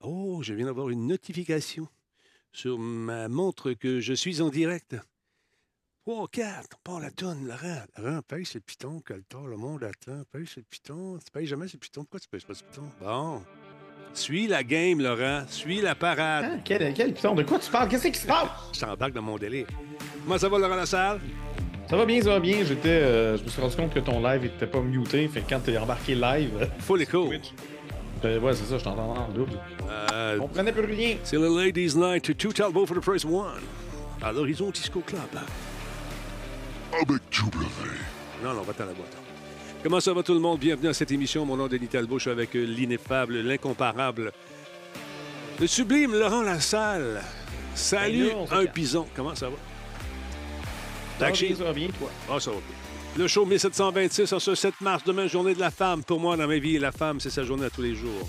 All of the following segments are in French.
Oh, je viens d'avoir une notification sur ma montre que je suis en direct. 3, 4, on part la tonne, Laurent. Laurent, paye ce piton, que le monde attend. Paye ce piton. Tu payes jamais ce piton. Pourquoi tu payes pas ce piton? Bon. Suis la game, Laurent. Suis la parade. Ah, quel, quel piton? De quoi tu parles? Qu'est-ce qui se passe? Je t'embarque dans mon délire. Comment ça va, Laurent Lassalle? Ça va bien, ça va bien. J'étais, euh, je me suis rendu compte que ton live était pas muté. Fait que quand t'es embarqué live. Full écho. Ben, ouais, c'est ça, je t'entends en double. Euh, On comprenait plus rien. c'est le Ladies Night to Two Talbot for the Price One. À l'horizon Disco Club. Avec W. Non, non, va-t'en la boîte. Comment ça va tout le monde? Bienvenue à cette émission. Mon nom est Denis Talbot. Je suis avec euh, l'ineffable, l'incomparable, le sublime Laurent Lassalle. Salut, un pison. Comment ça va? Ça va Black bien, Sheep? ça va bien, toi? Ah, ça va bien. Le show 1726 en ce 7 mars, demain, journée de la femme. Pour moi, dans ma vie, la femme, c'est sa journée à tous les jours.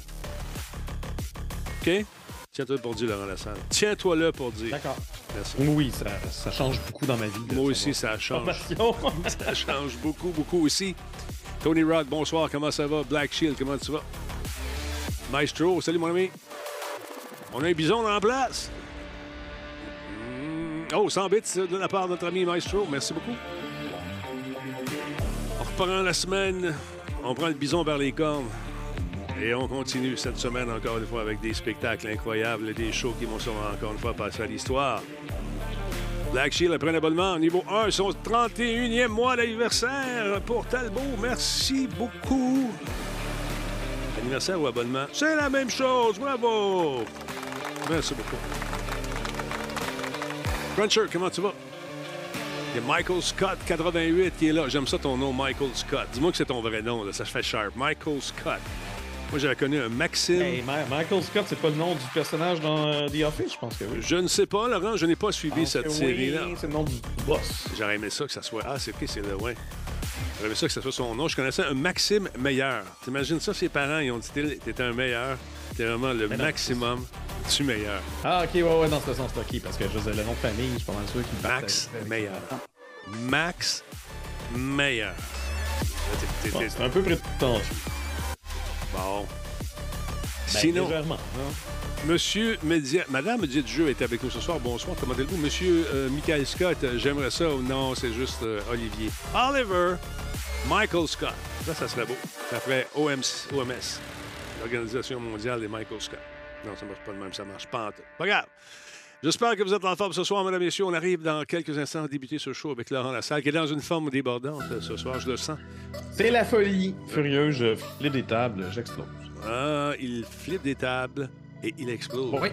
OK? Tiens-toi pour dire, Laurent Lassalle. Tiens-toi là pour dire. D'accord. Merci. Oui, ça, ça change beaucoup dans ma vie. Moi aussi, ça change. Ça change beaucoup, beaucoup aussi. Tony Rod, bonsoir, comment ça va? Black Shield, comment tu vas? Maestro, salut mon ami. On a un bison la place. Mm, Oh, 100 bits de la part de notre ami Maestro, merci beaucoup. Reprend la semaine, on prend le bison vers les cornes. Et on continue cette semaine encore une fois avec des spectacles incroyables, des shows qui vont encore une fois passer à l'histoire. Black Shield a pris un abonnement niveau 1, son 31e mois d'anniversaire pour Talbot. Merci beaucoup. Anniversaire ou abonnement? C'est la même chose. Bravo. Merci beaucoup. Cruncher, comment tu vas? Michael Scott, 88, qui est là. J'aime ça ton nom, Michael Scott. Dis-moi que c'est ton vrai nom, là. ça se fait sharp. Michael Scott. Moi, j'avais connu un Maxime. Hey, Ma- Michael Scott, c'est pas le nom du personnage dans euh, The Office, je pense que oui. Je ne sais pas, Laurent, je n'ai pas suivi cette série-là. C'est le nom du boss. J'aurais aimé ça que ça soit. Ah, c'est OK, c'est le ouais. J'aurais aimé ça que ça soit son nom. Je connaissais un Maxime Meilleur. T'imagines ça, ses parents, ils ont dit T'es- T'étais un meilleur. T'es vraiment le Mais non. Du meilleur. Ah, ok, ouais, ouais, dans ce sens, c'est ok, parce que je faisais le nom de famille, je suis pas mal sûr qu'il Max Meilleur. Max Meilleur. C'est un peu prétentieux. Bon. Ben, Sinon, hein. Monsieur Média... Madame Média du jeu est avec nous ce soir. Bonsoir, comment allez-vous? Monsieur euh, Michael Scott, euh, j'aimerais ça. ou Non, c'est juste euh, Olivier. Oliver Michael Scott. Ça, ça serait beau. Ça ferait OMS, l'Organisation mondiale des Michael Scott. Non, ça marche pas de même, ça marche pas en tout. Pas grave. J'espère que vous êtes en forme ce soir, mesdames et messieurs. On arrive dans quelques instants à débuter ce show avec Laurent Lassalle, qui est dans une forme débordante euh, ce soir, je le sens. C'est la folie furieuse, je flippe des tables, j'explose. Ah, il flippe des tables et il explose. Oui.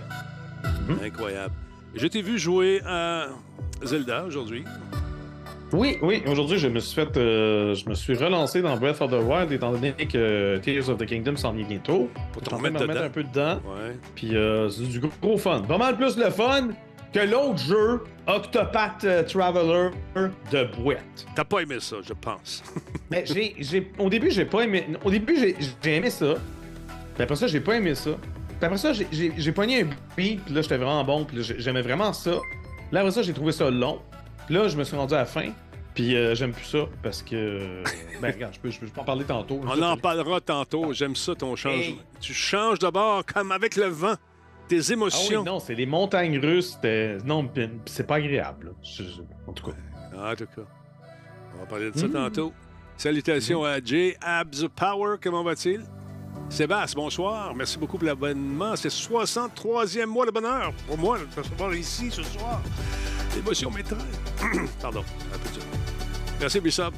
Incroyable. Je t'ai vu jouer à Zelda aujourd'hui. Oui, oui. Aujourd'hui, je me suis fait, euh, je me suis relancé dans Breath of the Wild étant donné que Tears of the Kingdom s'en vient bientôt. Pour Je t'en mettre un peu dedans. Ouais. Puis euh, c'est du gros, gros fun. Pas mal plus le fun que l'autre jeu, Octopath euh, Traveler de boîte. T'as pas aimé ça, je pense. Mais j'ai, j'ai, au début, j'ai pas aimé. Au début, j'ai, j'ai aimé ça. Puis après ça, j'ai pas aimé ça. Puis après ça, j'ai, j'ai, j'ai pogné un beat, puis là, j'étais vraiment bon, puis j'aimais vraiment ça. Là, après ça, j'ai trouvé ça long. Là, je me suis rendu à la fin. Puis euh, j'aime plus ça parce que. ben, regarde, je peux, je peux en parler tantôt. On en parlera tantôt. J'aime ça, ton changement. Hey. Tu changes de bord comme avec le vent. Tes Ah oui, émotions. non, c'est les montagnes russes. c'était- Non, c'est pas agréable. là. Je- je- En tout cas. En tout cas. On va parler de ça Mm. tantôt. Salutations à Jay Abs Power. Comment va-t-il? Sébastien, bonsoir. Merci beaucoup pour l'abonnement. C'est 63e mois de bonheur pour moi de recevoir ici ce soir. L'émotion m'étreint. Pardon, un peu dur. Merci, Bissop.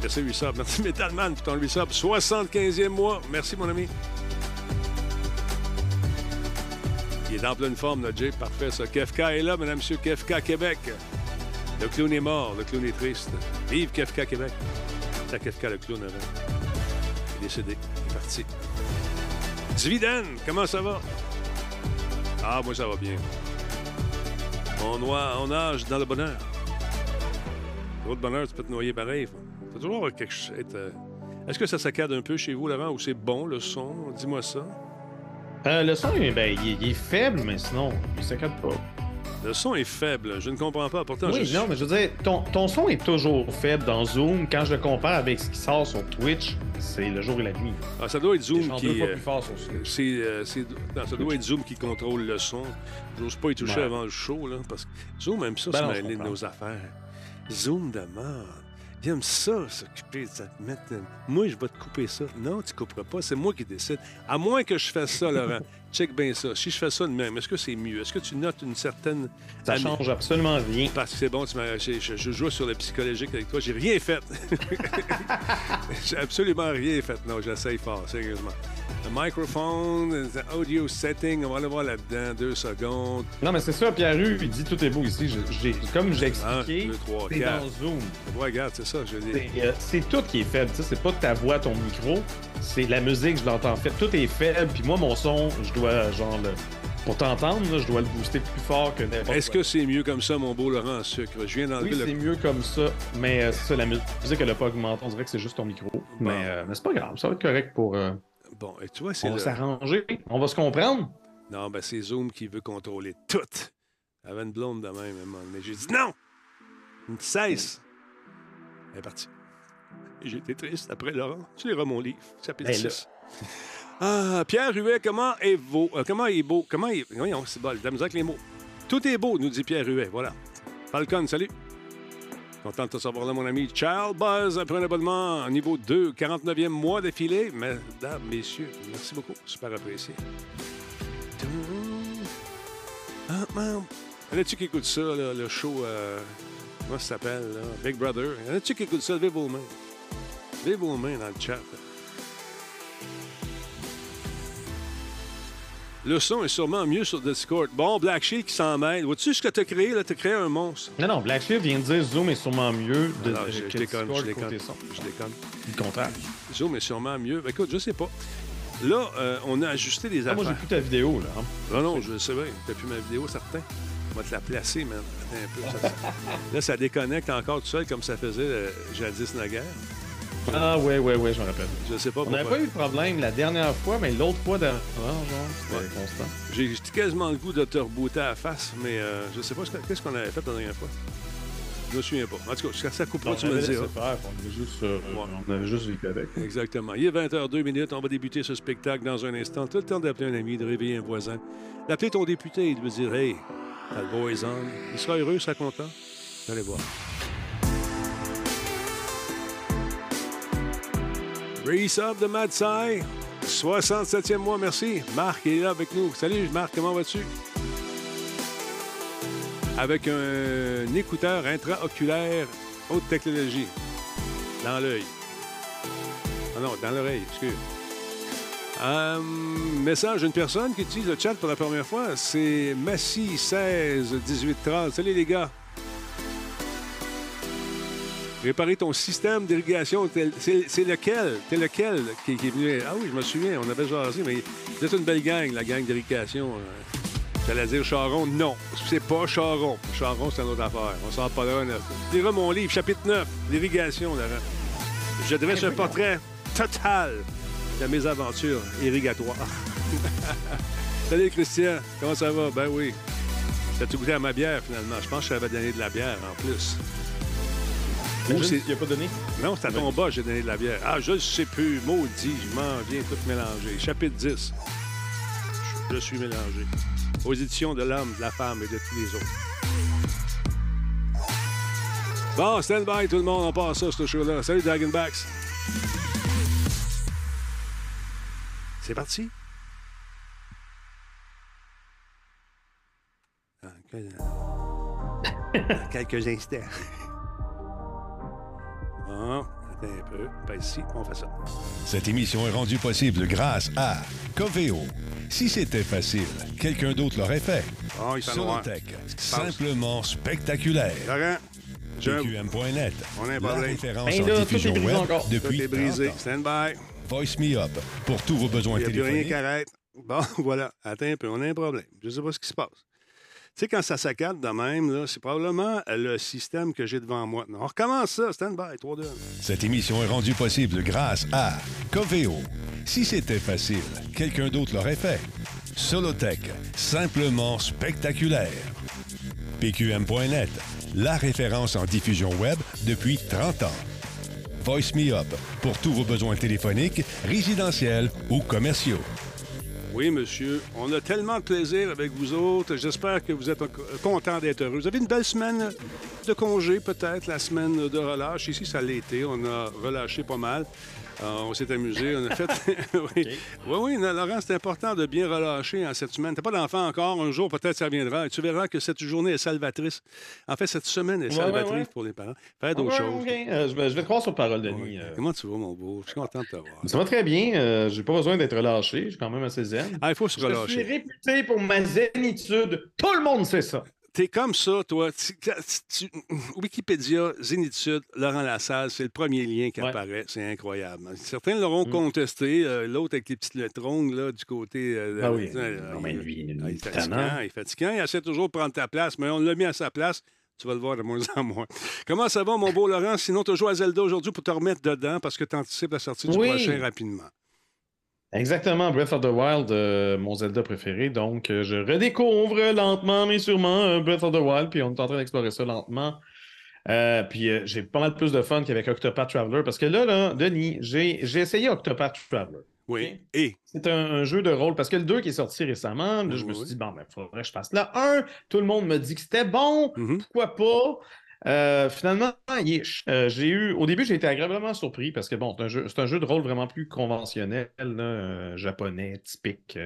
Merci, Bissop. Merci, Metalman, pour ton Bissop. 75e mois. Merci, mon ami. Il est en pleine forme, notre Jay. Parfait, ça. Kefka est là, mesdames, messieurs. Kefka Québec. Le clown est mort. Le clown est triste. Vive Kefka Québec. C'est Kefka, le clown, avant. Il est décédé. Parti. Zviden, comment ça va? Ah, moi, ça va bien. On, noie, nage dans le bonheur. Trop bonheur, tu peux te noyer pareil. Faut toujours quelque chose. euh, Est-ce que ça saccade un peu chez vous, Laurent, ou c'est bon, le son? Dis-moi ça. Euh, le son, ben, il, il est faible, mais sinon, il s'accade pas. Le son est faible. Je ne comprends pas. Pourtant, Oui, je... non, mais je veux dire, ton, ton son est toujours faible dans Zoom. Quand je le compare avec ce qui sort sur Twitch, c'est le jour et la nuit. Ah, ça doit être Zoom qui. deux fois euh, plus fort sur Twitch. C'est, euh, non, ça doit être Zoom qui contrôle le son. J'ose pas y toucher Ouais. avant le show, là, parce que Zoom aime ça, Ben se non, mêler de nos affaires. Zoom de mort. Il aime ça, s'occuper de ça. te mettre, euh, Moi, je vais te couper ça. Non, tu couperas pas. C'est moi qui décide. À moins que je fasse ça, Laurent. Check bien ça. Si je fais ça de même, est-ce que c'est mieux? Est-ce que tu notes une certaine. Ça ami- change absolument rien. Parce que c'est bon, tu m'as- je, je, je joue sur le psychologique avec toi. J'ai rien fait. J'ai absolument rien fait. Non, j'essaye fort, sérieusement. Le microphone, the audio setting, on va aller voir là-dedans, deux secondes. Non, mais c'est ça, Pierre il dit tout est beau ici. J'ai- comme j'ai expliqué, c'est dans Zoom. Ouais, regarde, c'est ça, je dis. C'est euh, c'est tout qui est faible. tu sais, C'est pas ta voix, ton micro. C'est la musique, je l'entends fait. Tout est faible. Puis moi, mon son, je dois, genre, le... pour t'entendre, je dois le booster plus fort que n'importe Est-ce que c'est mieux comme ça, mon beau Laurent en sucre? Je viens d'enlever Oui, le. c'est mieux comme ça, mais euh, c'est ça, la musique, elle a pas augmenté. On dirait que c'est juste ton micro. Mais, euh, mais c'est pas grave, ça va être correct pour. euh, Bon, et tu vois, c'est on va le... s'arranger, on va se comprendre. Non, ben c'est Zoom qui veut contrôler tout. J'avais une blonde de même, donné. J'ai dit non! Une cesse! Elle est partie. Été triste après Laurent. Tu liras mon livre, chapitre Ben là. 6. Ah, Pierre Huet, comment est beau? euh, comment est beau? Comment est. Voyons, c'est de la avec les mots. Tout est beau, nous dit Pierre Huet. Voilà. Falcon, salut. Content de te savoir là, mon ami. Charles Buzz, après un abonnement niveau 2, 49e mois d'affilée. Mesdames, messieurs, merci beaucoup. Super apprécié. Ah, man. Y en a-tu qui écoutent ça, là, le show, euh, comment ça s'appelle? Big Brother? Y en a-tu qui écoutent ça? Levez vos mains. Levez vos mains dans le chat. Le son est sûrement mieux sur Discord. Bon, Black Sheep qui s'en mêle. Vois-tu ce que t'as créé, là? T'as créé un monstre. Non, non, Black Sheep vient de dire Zoom est sûrement mieux de, Alors, je, que je déconne, Discord je déconne. Je déconne. Le contraire. Zoom est sûrement mieux. Ben, écoute, je sais pas. Là, euh, on a ajusté les Ah, moi, j'ai affaires. plus ta vidéo, là. hein. Non, non, je le sais bien. T'as plus ma vidéo, certain. On va te la placer, man. Attends un peu. ça- là, ça déconnecte encore tout seul comme ça faisait euh, jadis naguère. Ah, ouais, ouais, ouais, je me rappelle. Je sais pas On n'avait pas eu de problème la dernière fois, mais l'autre fois d'avant, genre, c'était Ouais. constant. J'ai quasiment le goût de te rebooter à la face, mais euh, je sais pas ce que- qu'est-ce qu'on avait fait la dernière fois? Je me souviens pas. En tout cas, ça- coupera, tu me le diras. on avait juste, euh, on avait juste vécu avec. Exactement. Il est 20h02 minutes. On va débuter ce spectacle dans un instant. Tout le temps d'appeler un ami, de réveiller un voisin, d'appeler ton député et de lui dire Hey, t'as le boys on. Il sera heureux, il sera content. Vous allez voir. Reese Up de Mad Sai, 67e mois, merci. Marc est là avec nous. Salut Marc, comment vas-tu? Avec un écouteur intraoculaire haute technologie dans l'œil. Ah non, dans l'oreille, excuse. Euh, message d'une personne qui utilise le chat pour la première fois, c'est Massy 16 18 30. Salut les gars. Réparer ton système d'irrigation, c'est c'est lequel? T'es lequel qui, qui est venu? Ah oui, je me souviens, on avait jasé, mais êtes une belle gang, la gang d'irrigation. euh. J'allais dire Charon, non, c'est pas Charon. Charon, c'est une autre affaire. On sort pas là. là. Tu liras mon livre, chapitre 9, l'irrigation, Laurent. Je dresse un portrait total de mes aventures irrigatoires. Salut Christian, comment ça va? Ben oui. T'as-tu goûté à ma bière finalement? Je pense que je t'avais donné de la bière en plus. Ou c'est- a pas donné? Non, c'est à ton bas, j'ai donné de la bière. Ah, je ne sais plus. Maudit, je m'en viens tout mélanger. Chapitre 10. Je suis mélangé. Aux éditions de l'homme, de la femme et de tous les autres. Bon, stand by tout le monde, on passe ça, ce show-là. Salut Dragonbacks. C'est parti. Dans dans quelques instants. Bon, attends un peu. Ben ici, on fait ça. Cette émission est rendue possible grâce à Coveo. Si c'était facile, quelqu'un d'autre l'aurait fait. Bon, il. Solotech, simplement spectaculaire. Laurent, On a un la référence Hey, en diffusion web encore. Tout depuis est brisé. 30 ans. Stand by. Voice Me Up pour tous vos besoins Il n'y a plus rien téléphoniques. qui arrête. Bon, voilà. Attends un peu. On a un problème. Je ne sais pas ce qui se passe. Sais, quand ça saccade de même, c'est probablement le système que j'ai devant moi. On recommence ça. Stand by. 3, 2, 1. Cette émission est rendue possible grâce à Coveo. Si c'était facile, quelqu'un d'autre l'aurait fait. Solotech, simplement spectaculaire. PQM.net, la référence en diffusion web depuis 30 ans. Voice Me Up pour tous vos besoins téléphoniques, résidentiels ou commerciaux. Oui, monsieur. On a tellement de plaisir avec vous autres. J'espère que vous êtes contents d'être heureux. Vous avez une belle semaine de congé, peut-être, la semaine de relâche. Ici, ça été. On a relâché pas mal. Euh, on s'est amusé, on a fait. oui. oui, oui, Laurent, c'est important de bien relâcher en cette semaine. T'as pas d'enfant encore, un jour peut-être ça viendra. Et tu verras que cette journée est salvatrice. En fait, cette semaine est salvatrice pour les parents. Faire d'autres choses. Euh, je, vais, je, vais, te croire sur parole, Denis. Euh. Comment tu vas, mon beau? Je suis content de te voir. Ça va très bien. j'ai pas besoin d'être relâché. Je suis quand même assez zen. Ah, il faut se relâcher. Je suis réputé pour ma zénitude. Tout le monde sait ça. T'es comme ça, toi. Wikipédia, Zénitude, Laurent Lassalle, c'est le premier lien qui apparaît. C'est incroyable. Certains l'auront mm. contesté. Euh, l'autre avec les petites lettres là, du côté. Euh, ah oui. Euh, non, mais lui, il, est fatigant, il est fatigant. Il essaie toujours de prendre ta place, mais on l'a mis à sa place. Tu vas le voir de moins en moins. Comment ça va, mon beau Laurent? Sinon, tu joué à Zelda aujourd'hui pour te remettre dedans parce que tu anticipes la sortie du prochain rapidement. Exactement, Breath of the Wild, euh, mon Zelda préféré. Donc, euh, je redécouvre lentement, mais sûrement, euh, Breath of the Wild, puis on est en train d'explorer ça lentement. puis j'ai pas mal plus de fun qu'avec Octopath Traveler, parce que là, là Denis, j'ai essayé Octopath Traveler. Oui. Et? C'est un, jeu de rôle, parce que le 2 qui est sorti récemment, je me suis dit, bon, ben, il faudrait que je fasse le 1. Tout le monde me dit que c'était bon, mm-hmm. pourquoi pas? Euh, finalement, euh, j'ai eu. Au début, j'ai été agréablement surpris parce que bon, c'est un, jeu de rôle vraiment plus conventionnel, euh, japonais, typique,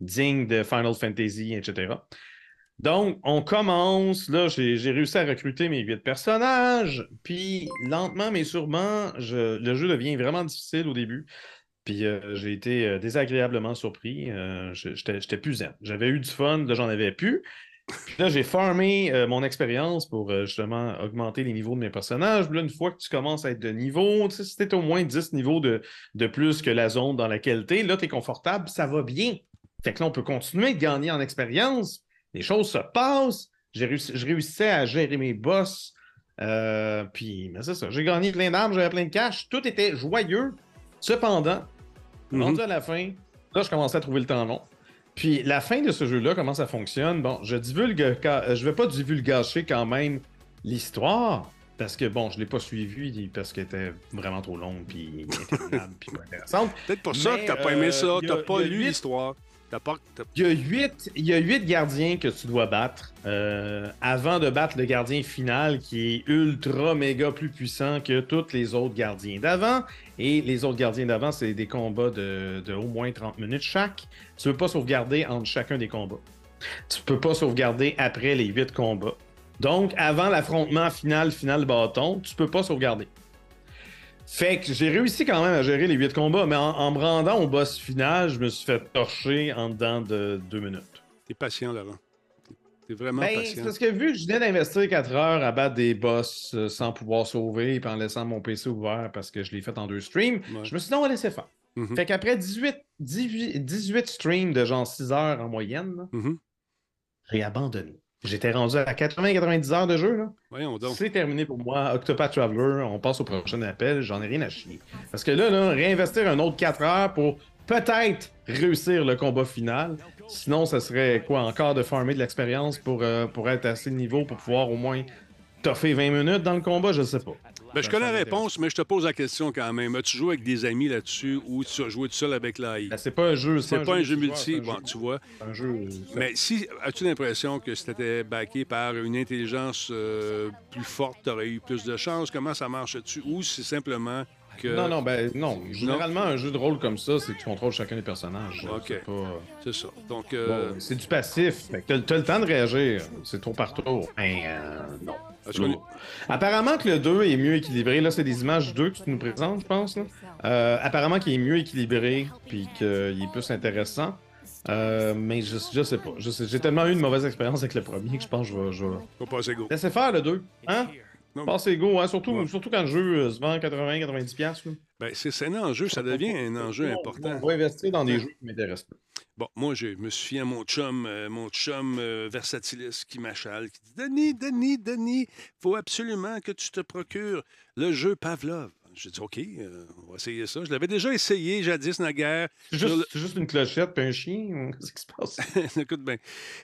digne de Final Fantasy, etc. Donc, on commence. Là, j'ai réussi à recruter mes huit personnages. Puis, lentement, mais sûrement, le jeu devient vraiment difficile au début. Puis j'ai été désagréablement surpris. J'étais plus zen. J'avais eu du fun, là j'en avais plus là, j'ai farmé euh, mon expérience pour euh, justement augmenter les niveaux de mes personnages. Là, une fois que tu commences à être de niveau, si tu au moins 10 niveaux de, de, plus que la zone dans laquelle tu es, là, tu es confortable, ça va bien. Fait que là, on peut continuer de gagner en expérience. Les choses se passent. Réussi, je réussissais à gérer mes boss. Euh, puis, mais c'est ça. J'ai gagné plein d'armes, j'avais plein de cash. Tout était joyeux. Cependant, mm-hmm. rendu à la fin, là, je commençais à trouver le temps long. Puis la fin de ce jeu-là, comment ça fonctionne? Bon, je divulgue, euh, je vais pas divulgacher quand même l'histoire, parce que bon, je l'ai pas suivi parce qu'elle était vraiment trop longue, puis interminable, puis pas intéressante. Peut-être pour ça que t'as pas aimé ça, euh, t'as pas lu l'histoire. Il, y a huit, gardiens que tu dois battre euh, avant de battre le gardien final qui est ultra méga plus puissant que tous les autres gardiens d'avant. Et les autres gardiens d'avant, c'est des combats de, au moins 30 minutes chaque. Tu ne peux pas sauvegarder entre chacun des combats. Tu peux pas sauvegarder après les huit combats. Donc, avant l'affrontement final, final bâton, tu peux pas sauvegarder. Fait que j'ai réussi quand même à gérer les huit combats, mais en, me rendant au boss final, je me suis fait torcher en dedans de deux minutes. T'es patient, Laurent. T'es vraiment ben, patient. Parce que vu que je venais d'investir 4 heures à battre des boss euh, sans pouvoir sauver et en laissant mon PC ouvert parce que je l'ai fait en deux streams, je me suis dit, on va laisser faire. Mm-hmm. Fait qu'après 18, 18, streams de genre 6 heures en moyenne, mm-hmm. j'ai abandonné. J'étais rendu à 80-90 heures de jeu. Là. Voyons donc. C'est terminé pour moi. Octopath Traveler, on passe au prochain appel. J'en ai rien à chier. Parce que là, là réinvestir un autre 4 heures pour peut-être réussir le combat final. Sinon, ça serait quoi? Encore de farmer de l'expérience pour, euh, pour être assez de niveau pour pouvoir au moins toffer 20 minutes dans le combat, je sais pas. Ben, je connais la réponse, mais je te pose la question quand même. As-tu joué avec des amis là-dessus ou tu as joué tout seul avec l'AI? Ben, c'est pas un jeu. C'est pas un jeu, multi. Bon, tu vois. Un jeu. Mais si as-tu l'impression que si tu étais backé par une intelligence euh, plus forte, tu aurais eu plus de chance? Comment ça marche-tu? Ou c'est simplement non, non, ben non. Généralement, un jeu de rôle comme ça, c'est que tu contrôles chacun des personnages. OK. C'est ça. Donc, euh, c'est du passif. tu as, le temps de réagir. C'est tour par tour. Ben, euh, non. Apparemment que le 2 est mieux équilibré. Là, c'est des images 2 que tu nous présentes, je pense. Euh, apparemment qu'il est mieux équilibré puis qu'il est plus intéressant. mais je, je sais pas. J'ai tellement eu une mauvaise expérience avec le premier que je pense que je vais. Je vais... Faut passer go. Laissez faire le 2. Hein? Passez go, hein? surtout, surtout quand le jeu euh, se vend 80-90$. Ben, c'est un enjeu, ça devient un enjeu important. On va investir dans des jeux qui m'intéressent Bon, moi, je me à mon chum, euh, mon chum euh, Versatilis qui m'achale, qui dit Denis, Denis, Denis, faut absolument que tu te procures le jeu Pavlov. J'ai dit, OK, euh, on va essayer ça. Je l'avais déjà essayé jadis, naguère. C'est le- juste, une clochette puis un chien ou qu'est-ce qui se passe? Écoute bien.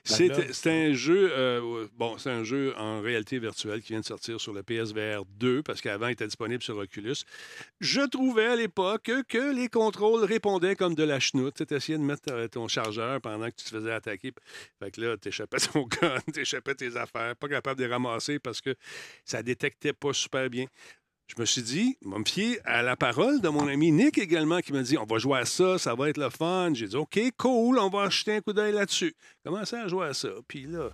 C'est un jeu, euh, bon, c'est un jeu en réalité virtuelle qui vient de sortir sur le PSVR 2 parce qu'avant il était disponible sur Oculus. Je trouvais à l'époque que les contrôles répondaient comme de la chenoute. Tu essayais de mettre euh, ton chargeur pendant que tu te faisais attaquer. Fait que là, tu échappais ton gun, tu échappais tes affaires, pas capable de les ramasser parce que ça détectait pas super bien. Je me suis dit, je vais me fier à la parole de mon ami Nick également qui m'a dit on va jouer à ça, ça va être le fun. J'ai dit OK, cool, on va acheter un coup d'œil là-dessus. Commencé à jouer à ça. Puis là,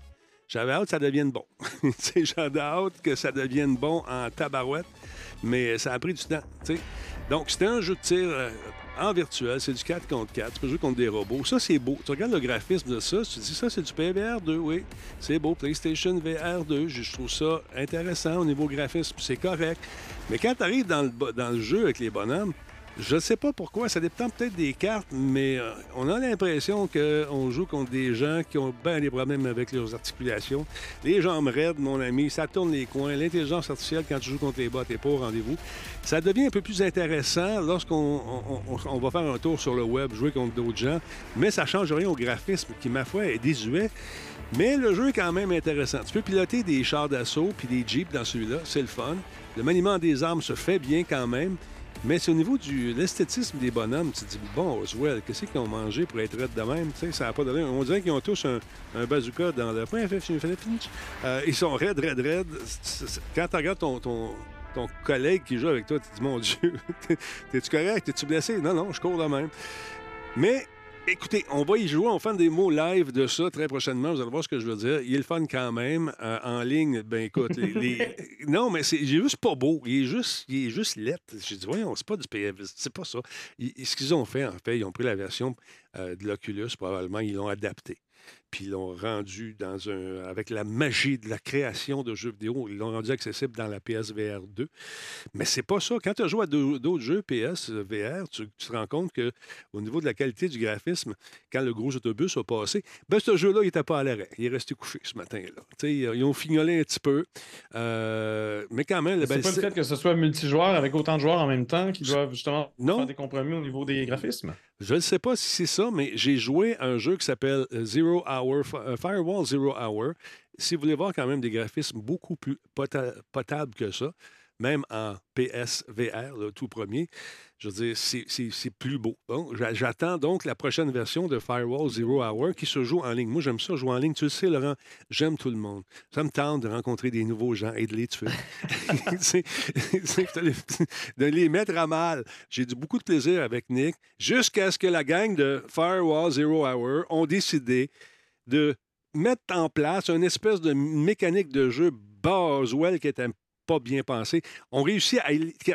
j'avais hâte que ça devienne bon. J'avais hâte que ça devienne bon en tabarouette, mais ça a pris du temps. Donc, c'était un jeu de tir euh, en virtuel, c'est du 4 contre 4, tu peux jouer contre des robots. Ça, c'est beau. Tu regardes le graphisme de ça, tu te dis ça, c'est du PVR 2, oui. C'est beau, PlayStation VR 2, je trouve ça intéressant au niveau graphisme, c'est correct. Mais quand tu arrives dans le, dans le jeu avec les bonhommes, je ne sais pas pourquoi, ça dépend peut-être des cartes, mais euh, on a l'impression qu'on joue contre des gens qui ont bien des problèmes avec leurs articulations. Les jambes raides, mon ami, ça tourne les coins. L'intelligence artificielle, quand tu joues contre les bots, t'es pas au rendez-vous. Ça devient un peu plus intéressant lorsqu'on on- on- on va faire un tour sur le web, jouer contre d'autres gens, mais ça change rien au graphisme qui, ma foi, est désuet. Mais le jeu est quand même intéressant. Tu peux piloter des chars d'assaut puis des jeeps dans celui-là, c'est le fun. Le maniement des armes se fait bien quand même. Mais c'est au niveau de l'esthétisme des bonhommes, tu te dis, bon, Oswell, qu'est-ce qu'ils ont mangé pour être raides de même? Tu sais, ça n'a pas donné. On dirait qu'ils ont tous un, un bazooka dans le point. Euh, ils sont raides, raides, raides. Quand tu regardes ton, ton, ton collègue qui joue avec toi, tu te dis, mon Dieu, t'es-tu correct? T'es-tu blessé? Non, non, je cours de même. Mais écoutez, on va y jouer, on faire des mots live de ça très prochainement. Vous allez voir ce que je veux dire. Il est le fun quand même. Euh, en ligne, ben écoute, les, les- non, mais c'est juste pas beau. Il est juste, il est juste lettre. J'ai dit, voyons, c'est pas du PF, c'est pas ça. Ils- ce qu'ils ont fait, en fait, ils ont pris la version euh, de l'Oculus, probablement, ils l'ont adapté. Puis ils l'ont rendu dans un. avec la magie de la création de jeux vidéo, ils l'ont rendu accessible dans la PSVR 2. Mais c'est pas ça. Quand tu joues à d'au- d'autres jeux PS, VR, tu, tu te rends compte que au niveau de la qualité du graphisme, quand le gros autobus a passé, ben ce jeu-là, il n'était pas à l'arrêt. Il est resté couché ce matin-là. Ils ont fignolé un petit peu. Euh, mais quand même, le C'est pas le fait que ce soit multijoueur avec autant de joueurs en même temps qui doivent justement Non. faire des compromis au niveau des graphismes? Je ne sais pas si c'est ça, mais j'ai joué à un jeu qui s'appelle euh, Zero Hour, euh, Firewall Zero Hour. Si vous voulez voir quand même des graphismes beaucoup plus pota- potables que ça, même en PSVR, le tout premier, je veux dire, c'est- plus beau. Bon, j'attends donc la prochaine version de Firewall Zero Hour qui se joue en ligne. Moi, j'aime ça, jouer en ligne. Tu le sais, Laurent, j'aime tout le monde. Ça me tente de rencontrer des nouveaux gens et de les tuer. De les- de les mettre à mal. J'ai eu beaucoup de plaisir avec Nick jusqu'à ce que la gang de Firewall Zero Hour ont décidé de mettre en place une espèce de mécanique de jeu Boswell qui était bien pensée. On réussit à...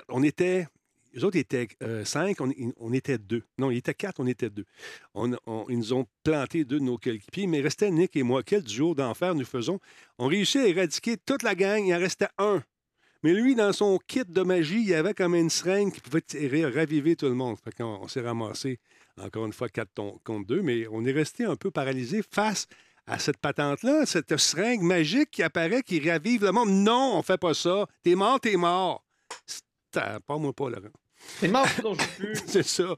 On était... Les autres étaient euh, cinq, on, était deux. Non, ils étaient quatre, on était deux. Ils nous ont planté deux de nos coéquipiers, mais restait Nick et moi. Quel duo d'enfer nous faisons. On réussit à éradiquer toute la gang, il en restait un. Mais lui, dans son kit de magie, il y avait comme une seringue qui pouvait tirer, raviver tout le monde. On s'est ramassé, encore une fois, 4 contre 2, mais on est resté un peu paralysé face à cette patente-là, cette seringue magique qui apparaît, qui ravive le monde. Non, on fait pas ça. T'es mort, t'es mort. C'est- Pas moi pas, Laurent. C'est mort. C'est ça.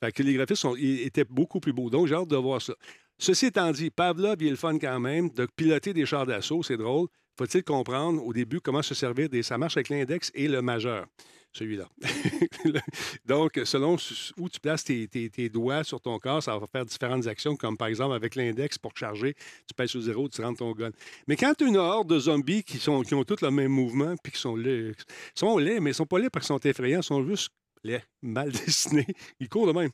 Fait que les graphismes sont- ils étaient beaucoup plus beaux. Donc, j'ai hâte de voir ça. Ceci étant dit, Pavlov, il est le fun quand même. De piloter des chars d'assaut, c'est drôle. Faut-il comprendre au début comment se servir des. Ça marche avec l'index et le majeur, celui-là. Donc, selon où tu places tes, doigts sur ton corps, ça va faire différentes actions, comme par exemple avec l'index pour charger, tu pèses sur zéro, tu rentres ton gun. Mais quand tu as une horde de zombies qui, sont, qui ont tous le même mouvement, puis qui sont laids, sont laids, mais ils sont pas laids parce qu'ils sont effrayants, ils sont juste laids, mal dessinés. Ils courent de même.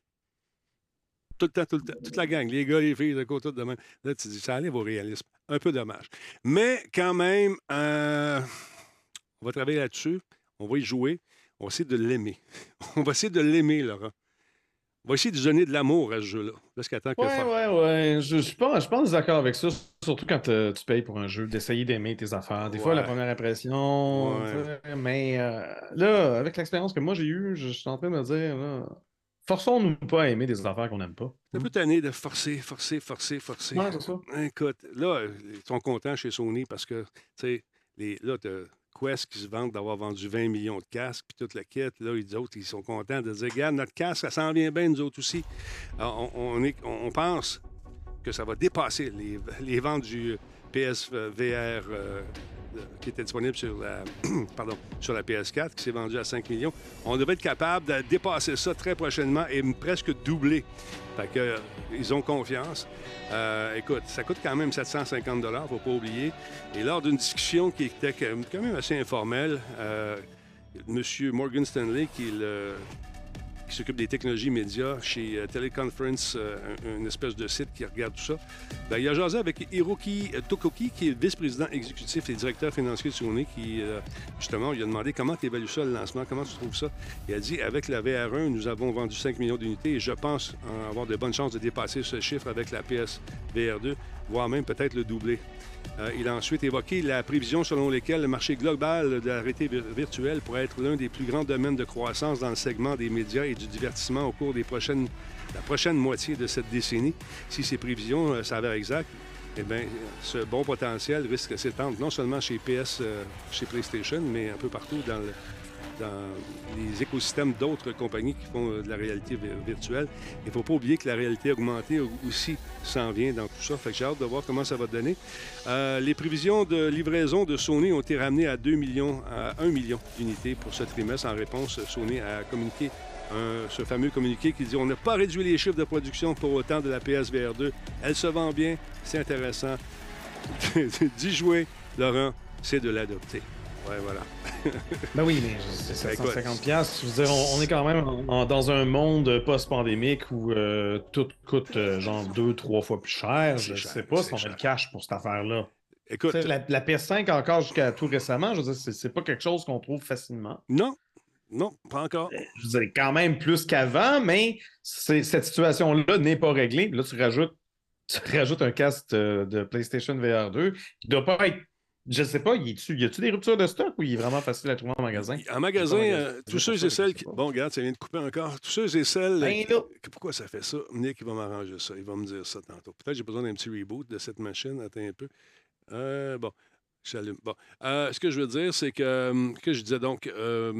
Tout le temps, tout le temps. Toute la gang, les gars, les filles, de côté, de même. Là, tu dis, ça arrive au réalisme. Un peu dommage. Mais quand même, euh, on va travailler là-dessus. On va y jouer. On va essayer de l'aimer. On va essayer de l'aimer, Laurent. On va essayer de donner de l'amour à ce jeu-là. Jusqu'à temps que Ouais, faire- ouais, ouais. Je, suis pas, je pense d'accord avec ça. Surtout quand euh, tu payes pour un jeu, d'essayer d'aimer tes affaires. Des fois, la première impression. Ouais. Mais euh, là, avec l'expérience que moi j'ai eue, je, je suis en train de me dire, là, forçons-nous pas à aimer des affaires qu'on n'aime pas. C'est un peu tanné de forcer, forcer, forcer, forcer. Ouais, c'est ça. Écoute, là, ils sont contents chez Sony parce que, tu sais, les- là, t'as Quest qui se vantent d'avoir vendu 20 millions de casques, puis toute la quête. Là, les autres, ils sont contents de dire Regarde, notre casque, ça s'en vient bien, nous autres aussi. On est, on pense que ça va dépasser les, les ventes du PSVR euh, qui était disponible sur la, pardon, sur la PS4, qui s'est vendu à 5 millions. On devrait être capable de dépasser ça très prochainement et presque doubler. Fait que, euh, ils ont confiance. Euh, écoute, ça coûte quand même 750 il ne faut pas oublier. Et lors d'une discussion qui était quand même assez informelle, euh, M. Morgan Stanley, qui le qui s'occupe des technologies médias chez euh, Teleconference, euh, un- une espèce de site qui regarde tout ça. Ben, il a jasé avec Hiroki Tokoki, qui est vice-président exécutif et directeur financier de Sony, qui, euh, justement, lui a demandé comment tu évalues ça, le lancement, comment tu trouves ça. Il a dit, avec la VR1, nous avons vendu 5 millions d'unités et je pense en avoir de bonnes chances de dépasser ce chiffre avec la PS VR2, voire même peut-être le doubler. Euh, il a ensuite évoqué la prévision selon laquelle le marché global de la réalité vir- virtuelle pourrait être l'un des plus grands domaines de croissance dans le segment des médias et du divertissement au cours des prochaines, la prochaine moitié de cette décennie. Si ces prévisions euh, s'avèrent exactes, eh bien, ce bon potentiel risque de s'étendre non seulement chez PS, euh, chez PlayStation, mais un peu partout dans, le- dans les écosystèmes d'autres compagnies qui font euh, de la réalité vi- virtuelle. Il ne faut pas oublier que la réalité augmentée aussi s'en vient dans tout ça. Fait que j'ai hâte de voir comment ça va donner. Euh, les prévisions de livraison de Sony ont été ramenées à 2 millions, à 1 million d'unités pour ce trimestre. En réponse, Sony a communiqué un- ce fameux communiqué qui dit on n'a pas réduit les chiffres de production pour autant de la PSVR 2. Elle se vend bien, c'est intéressant. D'y jouer, Laurent, c'est de l'adopter. Ouais, voilà. Ben oui, mais c'est Ben, écoute, 750 pièces. Je veux dire, on, on est quand même en- dans un monde post-pandémique où euh, tout coûte euh, genre deux, trois fois plus cher. Je cher, sais pas si on a le cash pour cette affaire-là. Écoute, La, la PS5 encore jusqu'à tout récemment, je veux dire, c'est- pas quelque chose qu'on trouve facilement. non, non, pas encore. Je veux dire, quand même plus qu'avant, mais cette situation-là n'est pas réglée. Là, tu rajoutes, tu rajoutes un casque euh, de PlayStation VR 2 qui doit pas être. Je sais pas, y a-tu y a-tu des ruptures de stock ou il est vraiment facile à trouver en magasin? En magasin, euh, C'est tous ceux et celles qui. Bon, regarde, ça vient de couper encore. Tous ceux et celles. Ben là. Pourquoi ça fait ça? Nick, il va m'arranger ça. Il va me dire ça tantôt. Peut-être que j'ai besoin d'un petit reboot de cette machine. Attends un peu. Euh, bon, j'allume. Bon. Euh, ce que je veux dire, c'est que. hum, que je disais donc. euh,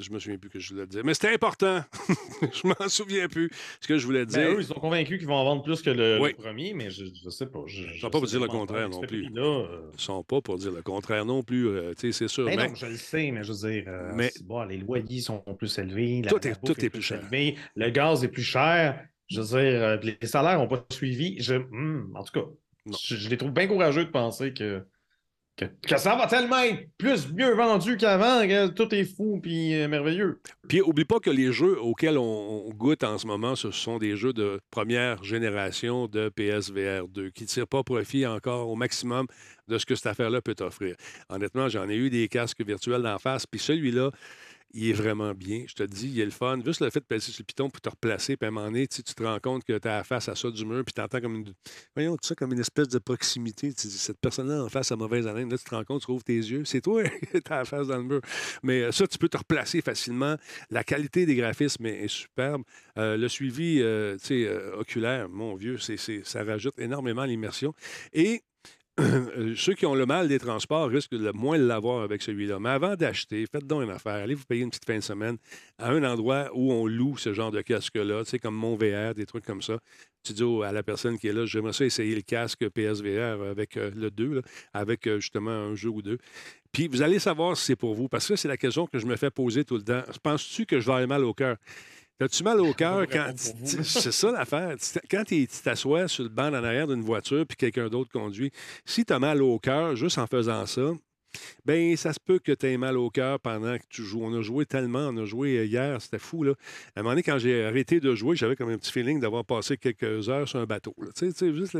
je me souviens plus que je voulais dire. Mais c'était important. je m'en souviens plus. Ce que je voulais dire. Ben, eux, ils sont convaincus qu'ils vont en vendre plus que le, premier, mais je, je sais pas. Je, vais pas vous dire le contraire non plus. Euh, Ils sont pas pour dire le contraire non plus. euh, c'est sûr. ben mais- non, je le sais, mais je veux dire, euh, Mais- bon, les loyers sont plus élevés, la, Tout est- tout est plus cher. élevée, le gaz est plus cher. Je veux dire, euh, les salaires n'ont pas suivi. Je, hmm, en tout cas, je les trouve bien courageux de penser que, que, que ça va tellement être plus mieux vendu qu'avant, que tout est fou puis euh, merveilleux. Puis, oublie pas que les jeux auxquels on, on goûte en ce moment, ce sont des jeux de première génération de PSVR 2 qui ne tirent pas profit encore au maximum de ce que cette affaire-là peut t'offrir. Honnêtement, j'en ai eu des casques virtuels d'en face, puis celui-là, il est vraiment bien. Je te dis, il est le fun. Juste le fait de passer sur le piton pour te replacer, puis à un moment donné, tu te rends compte que tu as face à ça du mur, puis tu entends comme une. Voyons, tu sais, comme une espèce de proximité. Tu dis, cette personne-là en face à mauvaise haleine, là, tu te rends compte, tu ouvres tes yeux, c'est toi qui as la face dans le mur. Mais euh, ça, tu peux te replacer facilement. La qualité des graphismes est, superbe. Euh, le suivi euh, euh, oculaire, mon vieux, c'est, ça rajoute énormément à l'immersion. Et ceux qui ont le mal des transports risquent de moins l'avoir avec celui-là. Mais avant d'acheter, faites donc une affaire. Allez vous payer une petite fin de semaine à un endroit où on loue ce genre de casque-là, tu sais, comme mon VR, des trucs comme ça. Tu dis à la personne qui est là, j'aimerais ça essayer le casque PSVR avec euh, le 2, là, avec euh, justement un jeu ou deux. Puis vous allez savoir si c'est pour vous, parce que c'est la question que je me fais poser tout le temps. Penses-tu que je vais avoir mal au cœur? As-tu mal au cœur quand. C'est ça l'affaire. Quand tu t'assois sur le banc en arrière d'une voiture puis quelqu'un d'autre conduit, si tu as mal au cœur juste en faisant ça, ben ça se peut que tu aies mal au cœur pendant que tu joues. On a joué tellement, on a joué euh, hier, c'était fou. Là. À un moment donné, quand j'ai arrêté de jouer, j'avais comme un petit feeling d'avoir passé quelques heures sur un bateau. Tu sais, tu juste,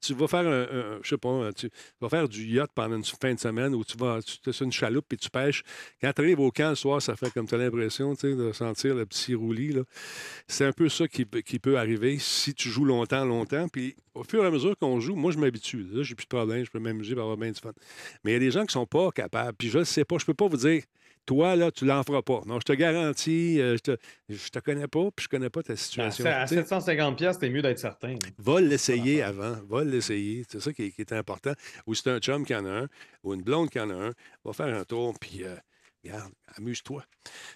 tu vas faire un, je sais pas, tu vas faire du yacht pendant une fin de semaine où tu vas tu sur une chaloupe et tu pêches. Quand tu arrives au camp le soir, ça fait comme tu as l'impression tu sais, de sentir le petit roulis. C'est un peu ça qui, peut- arriver si tu joues longtemps, longtemps. Puis au fur et à mesure qu'on joue, moi, je m'habitue. Là, j'ai plus de problème. Je peux m'amuser avoir bien du fun. Mais il y a des gens qui sont pas capables. Puis je ne sais pas. Je peux pas vous dire Toi, là, tu l'en feras pas. Non, je te garantis, euh, je, te, je te connais pas, puis je connais pas ta Ben, situation. à Tu sais, 750$, piastres, c'est mieux d'être certain. Va l'essayer avant. Va l'essayer. C'est ça qui est, qui est important. Ou c'est un chum qui en a un, ou une blonde qui en a un. Va faire un tour, puis euh, regarde, amuse-toi.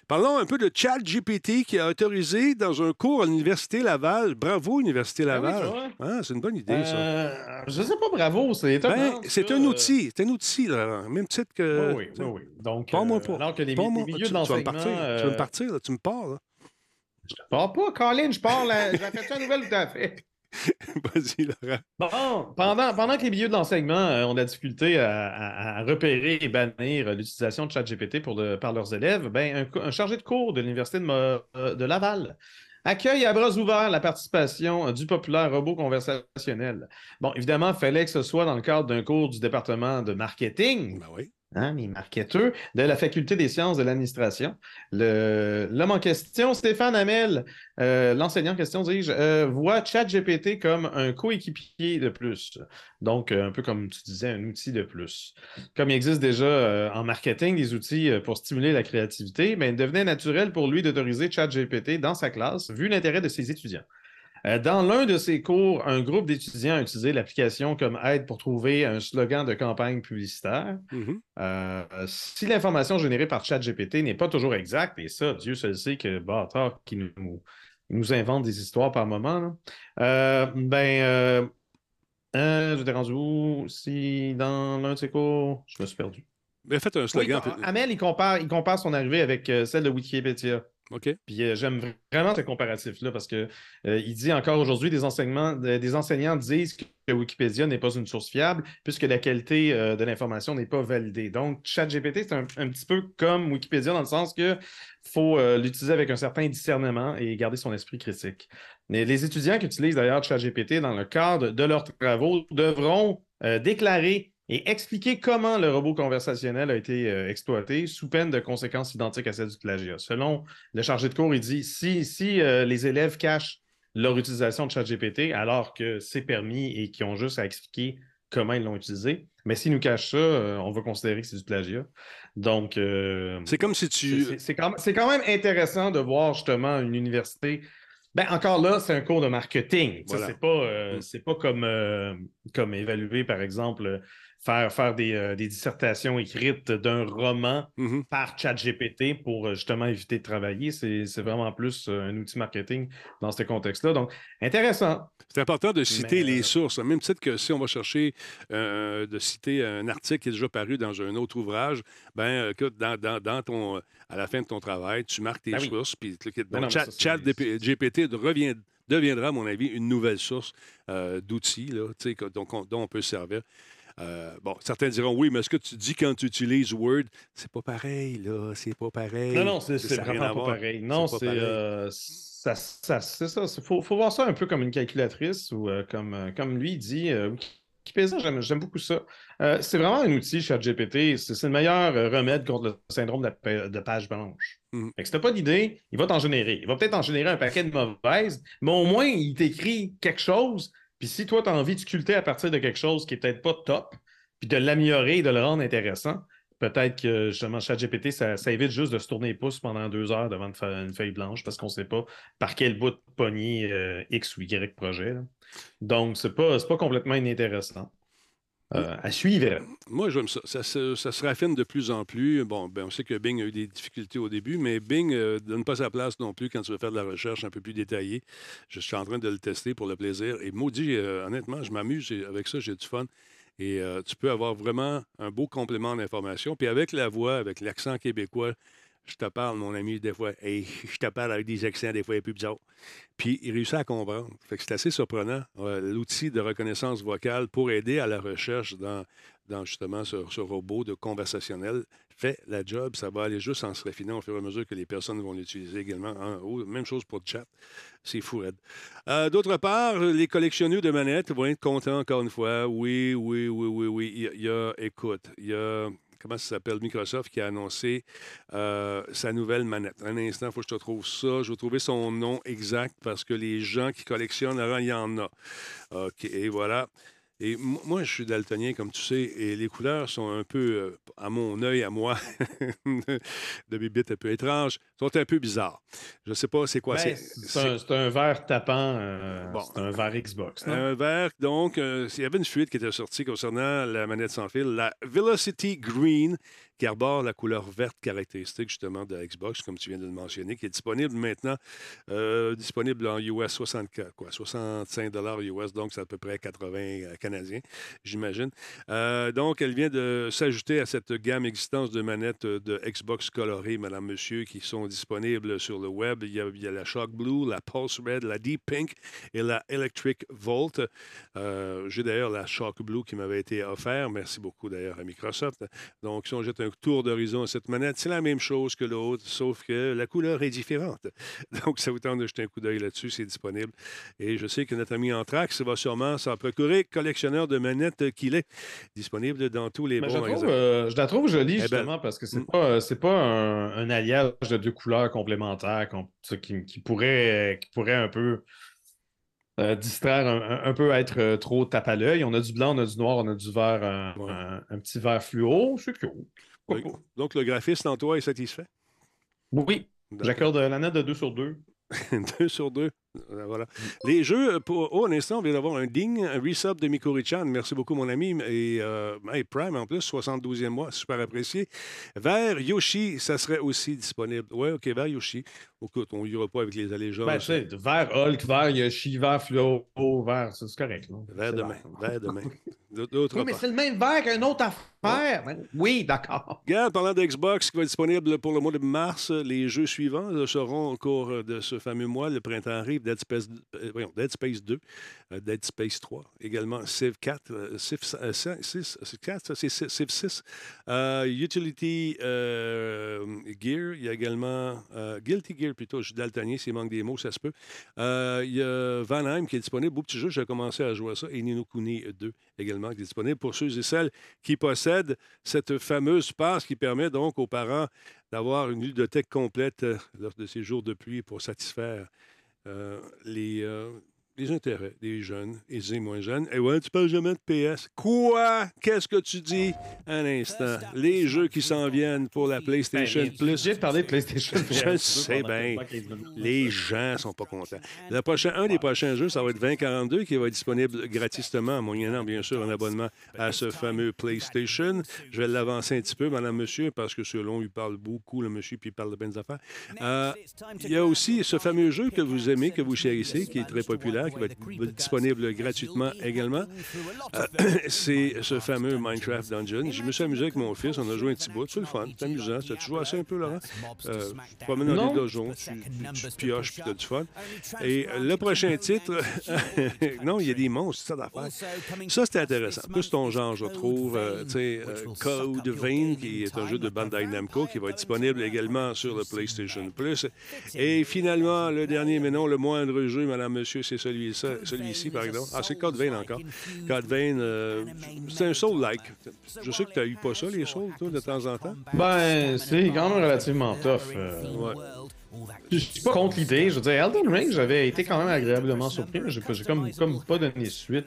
Parlons un peu de ChatGPT qui a autorisé dans un cours à l'Université Laval. Bravo, Université Ah oui, Laval. vois? Ah, c'est une bonne idée, ça. Euh, je sais pas, bravo, c'est Ben, c'est ça. un outil. C'est un outil, là. Même titre que. Oui, oui, oui. Donc, Pas moi euh, pas. alors que les, Pas mi- moi. les Tu, vas me partir. Tu vas euh, me partir, là. Tu me pars, là. Je pars pas, Colin, je pars. Là. J'ai fait une nouvelle tout à fait. Vas-y, Laurent. Bon, pendant, pendant que les milieux de l'enseignement euh, ont de la difficulté à, à- à repérer et bannir euh, l'utilisation de ChatGPT pour de- par leurs élèves, ben, un, chargé de cours de l'Université de, Mo- euh, de Laval accueille à bras ouverts la participation du populaire robot conversationnel. Bon, évidemment, il fallait que ce soit dans le cadre d'un cours du département de marketing, Ben oui. Hein, les marketeurs, de la Faculté des sciences de l'administration. L'homme en question, Stéphane Hamel, euh, l'enseignant en question, dis-je, euh, voit ChatGPT comme un coéquipier de plus. Donc, euh, un peu comme tu disais, un outil de plus. Comme il existe déjà euh, en marketing des outils pour stimuler la créativité, mais il devenait naturel pour lui d'autoriser ChatGPT dans sa classe, vu l'intérêt de ses étudiants. Euh, Dans l'un de ses cours, un groupe d'étudiants a utilisé l'application comme aide pour trouver un slogan de campagne publicitaire. Mhm. Euh, si l'information générée par ChatGPT n'est pas toujours exacte, et ça, Dieu seul sait que bâtard qui nous, nous invente des histoires par moment, euh, ben, euh, je t'ai rendu où? Si dans l'un de ses cours, je me suis perdu. Ben, faites un slogan. Amel, il compare, il compare son arrivée avec celle de Wikipédia. OK. Puis euh, j'aime vraiment ce comparatif-là parce que euh, il dit encore aujourd'hui des enseignements, de- des enseignants disent que Wikipédia n'est pas une source fiable puisque la qualité euh, de l'information n'est pas validée. Donc, ChatGPT, c'est un, petit peu comme Wikipédia dans le sens que faut euh, l'utiliser avec un certain discernement et garder son esprit critique. Mais les étudiants qui utilisent d'ailleurs ChatGPT dans le cadre de leurs travaux devront euh, déclarer et expliquer comment le robot conversationnel a été euh, exploité sous peine de conséquences identiques à celles du plagiat. Selon le chargé de cours, il dit si, si euh, les élèves cachent leur utilisation de ChatGPT alors que c'est permis et qu'ils ont juste à expliquer comment ils l'ont utilisé, mais s'ils nous cachent ça, euh, on va considérer que c'est du plagiat. Donc, C'est comme si tu. c'est quand, quand même intéressant de voir justement une université. Ben, encore là, c'est un cours de marketing. Ça, Voilà. C'est pas, euh, Mm. pas comme, euh, comme évaluer, par exemple, faire, faire des, euh, des dissertations écrites d'un roman Mhm. par ChatGPT pour euh, justement éviter de travailler. C'est vraiment plus euh, un outil marketing dans ce contexte-là. Donc, intéressant. C'est important de citer Mais, les sources. Même titre que si on va chercher euh, de citer un article qui est déjà paru dans un autre ouvrage, ben écoute, dans, dans- dans ton, à la fin de ton travail, tu marques tes Ben oui. sources. Puis, Ben non, mais Chat, ça, GPT revient- deviendra, à mon avis, une nouvelle source euh, d'outils que- donc on- dont on peut se servir. Euh, bon, certains diront oui, mais ce que tu dis quand tu utilises Word, c'est pas pareil, là, c'est pas pareil. Non, non, c'est vraiment pas pareil. Non, C'est euh, ça, ça- c'est ça. Il faut, faut voir ça un peu comme une calculatrice ou euh, comme, comme lui dit. euh, Wikipédia, j'aime j'aime beaucoup ça. C'est vraiment un outil, ChatGPT. C'est c'est le meilleur remède contre le syndrome de, de page blanche. Mhm. Fait que si t'as pas d'idée, il va t'en générer. Il va peut-être en générer un paquet de mauvaises, mais au moins, il t'écrit quelque chose. Puis si toi, tu as envie de sculpter à partir de quelque chose qui est peut-être pas top, puis de l'améliorer et de le rendre intéressant, peut-être que justement, ChatGPT, ça, ça évite juste de se tourner les pouces pendant deux heures devant une, fe- une feuille blanche parce qu'on ne sait pas par quel bout de poignée euh, X ou Y projet. Donc, pas, c'est pas complètement inintéressant. Euh, à suivre. Moi, j'aime ça. Ça, se- ça se raffine de plus en plus. Bon, ben, on sait que Bing a eu des difficultés au début, mais Bing ne donne pas sa place non plus quand tu veux faire de la recherche un peu plus détaillée. Je suis en train de le tester pour le plaisir. Et maudit, euh, honnêtement, je m'amuse avec ça, j'ai du fun. Et euh, tu peux avoir vraiment un beau complément d'information. Puis avec la voix, avec l'accent québécois, je te parle, mon ami, des fois, et je te parle avec des accents des fois un peu bizarres. Puis il réussit à comprendre. C'est assez surprenant, euh, l'outil de reconnaissance vocale pour aider à la recherche dans, justement ce, robot de conversationnel fait la job. Ça va aller juste en se raffinant au fur et à mesure que les personnes vont l'utiliser également. Même chose pour le chat. C'est fou, Red. Euh, D'autre part, les collectionneurs de manettes vont être contents encore une fois. Oui, oui, oui, oui, oui. Il y a- écoute, il y a, comment ça s'appelle, Microsoft qui a annoncé euh, sa nouvelle manette. Un instant, il faut que je te trouve ça. Je vais trouver son nom exact parce que les gens qui collectionnent, avant, il y en a. OK, et voilà. Et moi, je suis daltonien, comme tu sais, et les couleurs sont un peu, euh, à mon œil, à moi, de bibites un peu étranges, sont un peu bizarres. Je ne sais pas c'est quoi. Ben, c'est- un, un verre tapant. euh, Bon. C'est un verre Xbox. non? Un verre, donc, euh, il y avait une fuite qui était sortie concernant la manette sans fil, la Velocity Green, qui arbore la couleur verte caractéristique justement de la Xbox, comme tu viens de le mentionner, qui est disponible maintenant, euh, disponible en US 64, quoi, 65 US, donc c'est à peu près 80 euh, canadiens, j'imagine. Donc, elle vient de s'ajouter à cette gamme existence de manettes de Xbox colorées, madame, monsieur, qui sont disponibles sur le web. Il y a, il y a la Shock Blue, la Pulse Red, la Deep Pink et la Electric Volt. Euh, J'ai d'ailleurs la Shock Blue qui m'avait été offerte. Merci beaucoup d'ailleurs à Microsoft. Donc, si on jette un tour d'horizon à cette manette, c'est la même chose que l'autre, sauf que la couleur est différente. Donc, ça vous tente de jeter un coup d'œil là-dessus, c'est disponible. Et je sais que notre ami Anthrax va sûrement s'en procurer, collectionneur de manettes qu'il est, disponible dans tous les bons je, la trouve, magasins. euh, je la trouve jolie, Eh ben, justement, parce que c'est mm. pas un, un alliage de deux couleurs couleurs complémentaires qui, qui, pourraient, qui un peu euh, distraire, un, peu être euh, trop tape à l'œil. On a du blanc, on a du noir, on a du vert, euh, un, petit vert fluo. Donc, le graphiste en toi est satisfait? Oui. J'accorde la note de 2 sur 2. 2 sur 2. Voilà. Les jeux, euh, pour, oh, un instant, on vient d'avoir un ding, un resub de Mikori-chan. Merci beaucoup, mon ami. Et euh, hey, Prime, en plus, 72e mois, super apprécié. Vers Yoshi, ça serait aussi disponible. Oui, OK, vers Yoshi. Écoute, on n'ira pas avec les allégeances. Ben, vert Hulk, vert Yoshi, vert fluo, vert, c'est correct. là. vers demain. vert. Vers demain. D'autres Oui, mais c'est le même vert qu'un autre affaire. Ben, Oui, d'accord. Regarde, parlant d'Xbox qui va être disponible pour le mois de mars, les jeux suivants seront au cours euh, de ce fameux mois. Le printemps arrive, Dead Space, euh, Dead Space 2, euh, Dead Space 3, également Civ 4, euh, Civ euh, 6, c'est 4, ça, c'est Civ Civ 6, euh, Utility euh, Gear, il y a également euh, Guilty Gear plutôt, je suis daltonien, s'il manque des mots, ça se peut. Euh, il y a Vanheim qui est disponible, beau petit jeu, j'ai commencé à jouer à ça, et Nino Kuni 2 également qui est disponible pour ceux et celles qui possèdent cette fameuse passe qui permet donc aux parents d'avoir une ludothèque complète euh, lors de ces jours de pluie pour satisfaire euh, les, euh, les intérêts des jeunes et des moins jeunes. Et ouais, tu parles jamais de PS. Quoi? Qu'est-ce que tu dis? Un instant. Les jeux qui s'en viennent pour la PlayStation Ben, Plus. J'ai parlé de PlayStation Je le sais bien. Les gens sont pas contents. Le prochain, un des prochains jeux, ça va être 2042 qui va être disponible gratuitement, moyennant bien sûr un abonnement à ce fameux PlayStation. Je vais l'avancer un petit peu, madame, monsieur, parce que selon, il parle beaucoup, le monsieur, puis il parle de bonnes affaires. Euh, il y a aussi ce fameux jeu que vous aimez, que vous chérissez, qui est très populaire, qui va être disponible gratuitement également. Euh, c'est ce fameux Minecraft Dungeon. Je me suis amusé avec mon fils, on a joué un petit bout, c'est le fun, c'est amusant. Tu as joué ça un peu, Laurent? Euh, tu te promènes dans des donjons, tu, pioches, puis tu as du fun. Et euh, le prochain titre, non, il y a des monstres, c'est ça d'affaire. Ça, c'était intéressant. Plus ton genre, je trouve. Euh, tu sais, euh, Code Vein, qui est un jeu de Bandai Namco, qui va être disponible également sur le PlayStation Plus. Et finalement, le dernier, mais non le moindre jeu, madame, monsieur, c'est celui-ci, celui-ci par exemple. Ah, c'est Code Vein encore. Code Vein, euh, c'est un soul-like. Je sais que tu n'as eu pas ça, les souls, toi, de temps en temps? Ben, c'est quand même relativement tough. euh. Ouais. Je suis pas contre l'idée. Je veux dire, Elden Ring, j'avais été quand même agréablement surpris, mais j'ai comme, comme pas donné suite.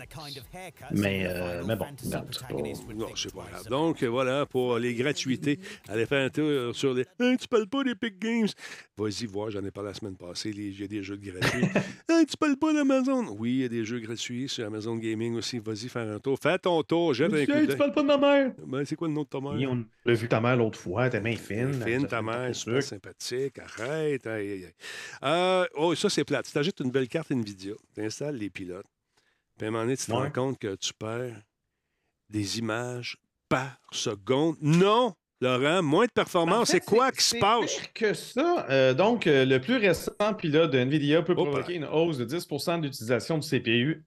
Mais, euh, mais bon, regarde, c'est pas- Non, c'est pas grave. Donc, voilà, pour les gratuités, allez faire un tour sur les. Hein, tu parles pas d'Epic Games? Vas-y voir, j'en ai parlé la semaine passée. Il y a des jeux gratuits. Hein, tu parles pas d'Amazon? Oui, il y a des jeux gratuits sur Amazon Gaming aussi. Vas-y faire un tour. Fais ton tour, jette un Hey, coup tu parles pas de ma mère? Ben, c'est quoi le nom de ta mère? Oui, on a vu ta mère l'autre fois, ta main fine. Fine, elle ta mère, super sympathique. Arrête. Aïe, aïe. Euh, oh, ça, c'est plate. Tu t'ajoutes une belle carte NVIDIA, tu installes les pilotes, puis à un moment donné, tu te Ouais. rends compte que tu perds des images par seconde. Non! Laurent, moins de performance, En fait, c'est quoi qui se passe? pire que ça. Euh, donc, euh, le plus récent pilote de NVIDIA peut provoquer une hausse de 10% d'utilisation du CPU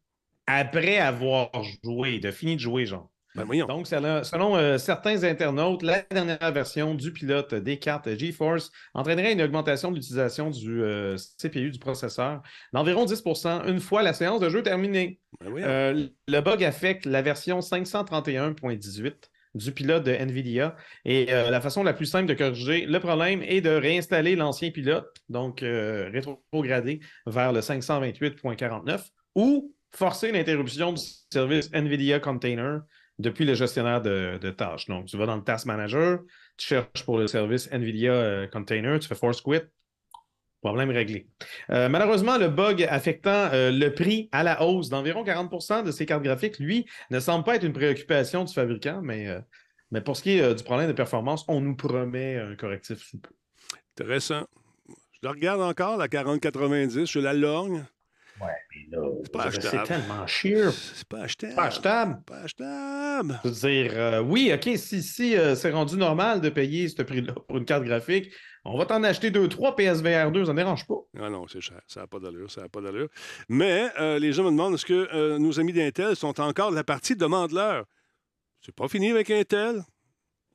après avoir joué, de fini de jouer, genre. Ben. Donc, selon, euh, certains internautes, la dernière version du pilote des cartes GeForce entraînerait une augmentation de l'utilisation du euh, CPU du processeur d'environ 10% une fois la séance de jeu terminée. Ben. Euh, le bug affecte la version 531.18 du pilote de NVIDIA. Et euh, la façon la plus simple de corriger le problème est de réinstaller l'ancien pilote, donc euh, rétrogradé vers le 528.49, ou forcer l'interruption du service NVIDIA Container depuis le gestionnaire de, tâches. Donc, tu vas dans le Task Manager, tu cherches pour le service NVIDIA euh, Container, tu fais Force Quit, Problème réglé. Euh, malheureusement, le bug affectant euh, le prix à la hausse d'environ 40% de ces cartes graphiques, lui, ne semble pas être une préoccupation du fabricant, mais, mais pour ce qui est du problème de performance, on nous promet un correctif sous peu. Intéressant. Je le regarde encore, la 4090, je la lorgne. Ouais, mais là, C'est pas c'est achetable. tellement chier. C'est pas achetable. Pas achetable. Pas achetable. Je veux dire, euh, oui, OK, si, si euh, c'est rendu normal de payer ce prix-là pour une carte graphique, on va t'en acheter deux, trois PSVR 2, ça ne dérange pas. Ah non, c'est cher. Ça n'a pas d'allure. Ça n'a pas d'allure. Mais euh, les gens me demandent est-ce que euh, nos amis d'Intel sont encore de la partie demande-leur? C'est pas fini avec Intel.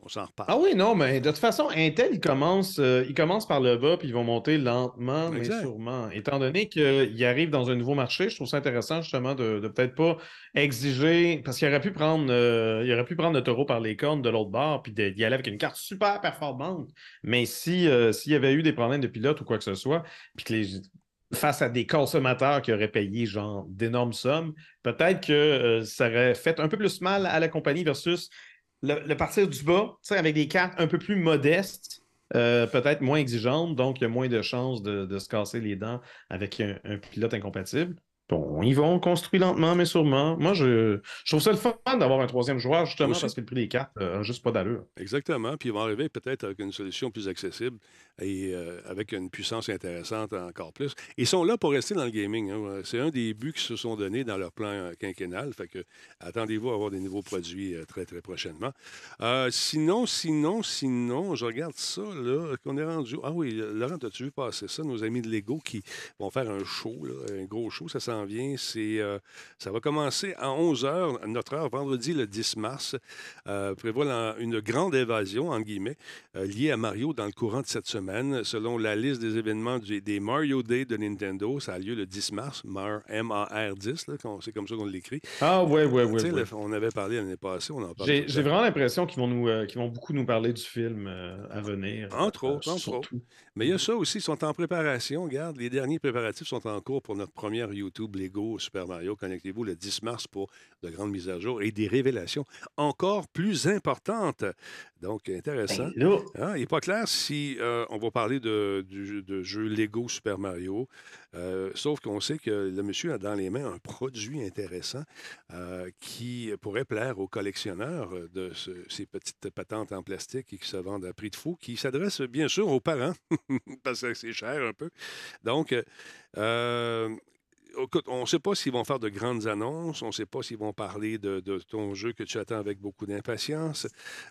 On s'en reparle. Ah oui, non, mais de toute façon, Intel, il commence, euh, il commence par le bas, puis ils vont monter lentement, mais sûrement. Étant donné qu'ils arrivent dans un nouveau marché, je trouve ça intéressant justement de, de peut-être pas exiger, parce qu'il aurait pu prendre, euh, il aurait pu prendre le taureau par les cornes de l'autre bord, puis d'y aller avec une carte super performante. Mais si euh, s'il y avait eu des problèmes de pilote ou quoi que ce soit, puis que les face à des consommateurs qui auraient payé genre d'énormes sommes, peut-être que euh, ça aurait fait un peu plus mal à la compagnie versus le, le partir du bas, avec des cartes un peu plus modestes, euh, peut-être moins exigeantes, donc il y a moins de chances de, de se casser les dents avec un, un pilote incompatible. Bon, ils vont construire lentement, mais sûrement. Moi, je, je trouve ça le fun d'avoir un troisième joueur, justement, Aussi. parce que le prix des cartes euh, a juste pas d'allure. Exactement. Puis ils vont arriver peut-être avec une solution plus accessible et euh, avec une puissance intéressante encore plus. Ils sont là pour rester dans le gaming. hein. C'est un des buts qui se sont donnés dans leur plan euh, quinquennal. Fait que attendez-vous à avoir des nouveaux produits euh, très, très prochainement. Sinon, sinon, sinon, je regarde ça, là, qu'on est rendu. Ah oui, Laurent, as-tu vu passer ça? Nos amis de Lego qui vont faire un show, un gros show, ça s'en vient. C'est, ça va commencer à 11h, notre heure, vendredi le 10 mars. Prévoit une grande évasion, en guillemets, liée à Mario dans le courant de cette semaine. Selon la liste des événements du- des Mario Day de Nintendo, ça a lieu le 10 mars, MAR, M-A-R-10, là, qu'on- c'est comme ça qu'on l'écrit. Ah, ouais, ouais, ouais. on avait parlé l'année passée, on en parle. J'ai vraiment l'impression qu'ils vont, nous, euh, vont beaucoup nous parler du film euh, à venir. Entre euh, autres, entre surtout. Mais il y a ça aussi, ils sont en préparation. Regarde, les derniers préparatifs sont en cours pour notre première YouTube Lego Super Mario. Connectez-vous le 10 mars pour de grandes mises à jour et des révélations encore plus importantes. Donc, intéressant. Ben, là, Hein, il n'est pas clair si euh, on va parler de, du jeu- de jeu Lego Super Mario, euh, sauf qu'on sait que le monsieur a dans les mains un produit intéressant euh, qui pourrait plaire aux collectionneurs de ce- ces petites patentes en plastique et qui se vendent à prix de fou, qui s'adresse bien sûr aux parents, parce que c'est cher un peu. Donc, euh, écoute, on ne sait pas s'ils vont faire de grandes annonces, on ne sait pas s'ils vont parler de, de ton jeu que tu attends avec beaucoup d'impatience,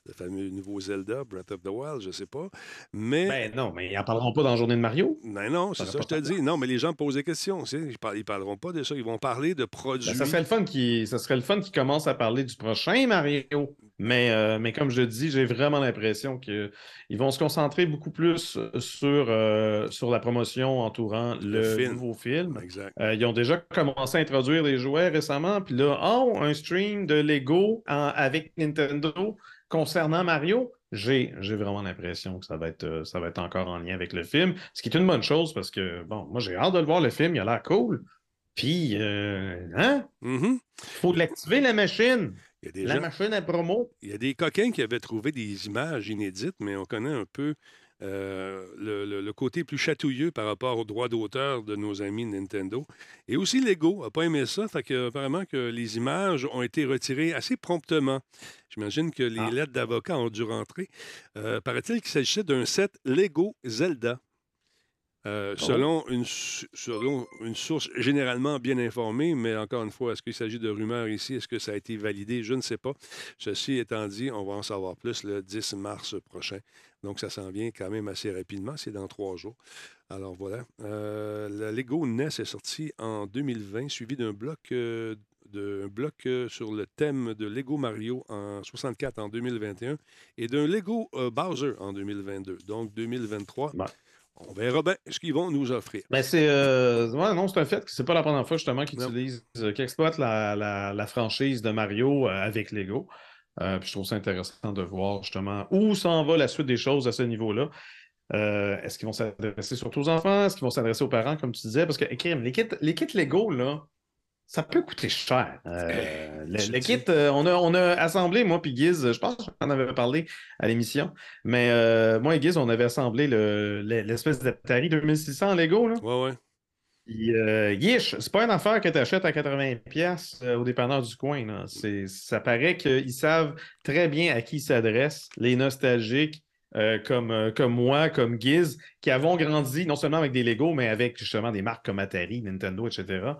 le fameux nouveau Zelda, Breath of the Wild, je ne sais pas. Mais. ben non, mais ils n'en parleront pas dans la journée de Mario. Ben non, c'est Ça je te dis. Non, mais les gens posent des questions. Ils ne parleront pas de ça. Ils vont parler de produits. Ben, ça serait le fun qu'ils commencent à parler du prochain Mario. Mais, euh, mais comme je dis, j'ai vraiment l'impression qu'ils vont se concentrer beaucoup plus sur, euh, sur la promotion entourant le, Le film. nouveau film. Exact. Euh, ils ont déjà commencé à introduire les jouets récemment. Puis là, oh, un stream de Lego en- avec Nintendo concernant Mario. J'ai vraiment l'impression que ça va, être, euh, ça va être encore en lien avec le film. Ce qui est une bonne chose parce que, bon, moi, j'ai hâte de le voir, le film. Il a l'air cool. Puis, euh, hein? Mhm. faut l'activer, la machine. Il y a des La gens- machine à promo. Il y a des coquins qui avaient trouvé des images inédites, mais on connaît un peu euh, le, le- le côté plus chatouilleux par rapport aux droits d'auteur de nos amis Nintendo. Et aussi Lego n'a pas aimé ça, fait que apparemment que les images ont été retirées assez promptement. J'imagine que les Ah. lettres d'avocat ont dû rentrer. Euh, Paraît-il qu'il s'agissait d'un set Lego Zelda. Euh, Oh. selon, une, su- selon une source généralement bien informée, mais encore une fois, est-ce qu'il s'agit de rumeurs ici? Est-ce que ça a été validé? Je ne sais pas. Ceci étant dit, on va en savoir plus le 10 mars prochain. Donc, ça s'en vient quand même assez rapidement. C'est dans trois jours. Alors, voilà. Euh, la Lego NES est sortie en 2020, suivi d'un bloc, euh, d'un bloc euh, sur le thème de Lego Mario en 64 en 2021 et d'un Lego Bowser en 2022. Donc, 2023. Ouais. On verra bien ce qu'ils vont nous offrir. Ben, c'est. euh, ouais, non, c'est un fait que c'est pas la première fois, justement, qu'ils utilisent, qu'ils exploitent la, la- la franchise de Mario avec Lego. Euh, puis je trouve ça intéressant de voir, justement, où s'en va la suite des choses à ce niveau-là. Euh, Est-ce qu'ils vont s'adresser surtout aux enfants? Est-ce qu'ils vont s'adresser aux parents, comme tu disais? Parce que, crime, les kits, les kits Lego, là, ça peut coûter cher. Euh, le, kit, euh, on, a, on a assemblé, moi puis Giz, je pense qu'on en avait parlé à l'émission, mais euh, moi et Giz, on avait assemblé l'espèce d'Atari 2600 Lego. Là. Ouais, ouais. Yish, c'est pas une affaire que tu achètes à 80$ au dépanneur du coin. Ça paraît qu'ils savent très bien à qui s'adressent, les nostalgiques, comme, comme moi, comme Giz, qui avons grandi non seulement avec des Lego, mais avec justement des marques comme Atari, Nintendo, etc.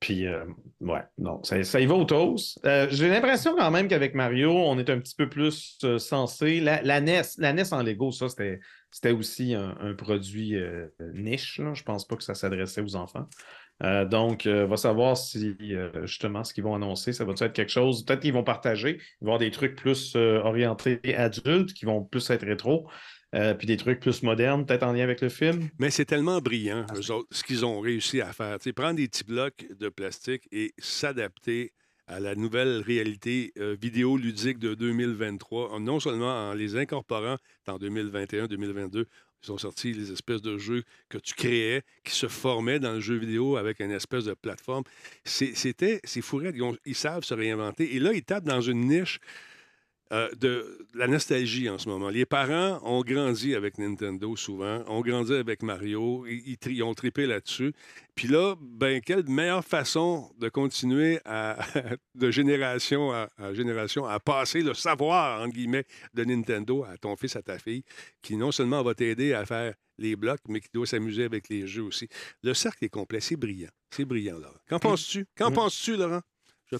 Puis, euh, ouais, non, ça, y va au toast. Euh, j'ai l'impression quand même qu'avec Mario, on est un petit peu plus euh, sensé. La, NES, la en Lego, ça, c'était aussi un, produit niche. Je Je pense pas que ça s'adressait aux enfants. donc, on va savoir si, justement, ce qu'ils vont annoncer, ça va être quelque chose? Peut-être qu'ils vont partager. Ils vont avoir des trucs plus orientés adultes qui vont plus être rétro. Euh, puis des trucs plus modernes, peut-être en lien avec le film. Mais c'est tellement brillant, ce qu'ils ont réussi à faire. prendre des petits blocs de plastique et s'adapter à la nouvelle réalité euh, vidéo ludique de 2023, non seulement en les incorporant en 2021-2022, ils ont sorti les espèces de jeux que tu créais, qui se formaient dans le jeu vidéo avec une espèce de plateforme. C'était, c'est fou, ils, ils, savent se réinventer. Et là, ils tapent dans une niche euh, de, la nostalgie en ce moment. Les parents ont grandi avec Nintendo souvent, ont grandi avec Mario, ils, ont tripé là-dessus. Puis là, ben, quelle meilleure façon de continuer à, de génération à, génération à passer le savoir, entre guillemets, de Nintendo à ton fils, à ta fille, qui non seulement va t'aider à faire les blocs, mais qui doit s'amuser avec les jeux aussi. Le cercle est complet, c'est brillant. C'est brillant, Laurent. Qu'en penses-tu? Qu'en penses-tu, Laurent?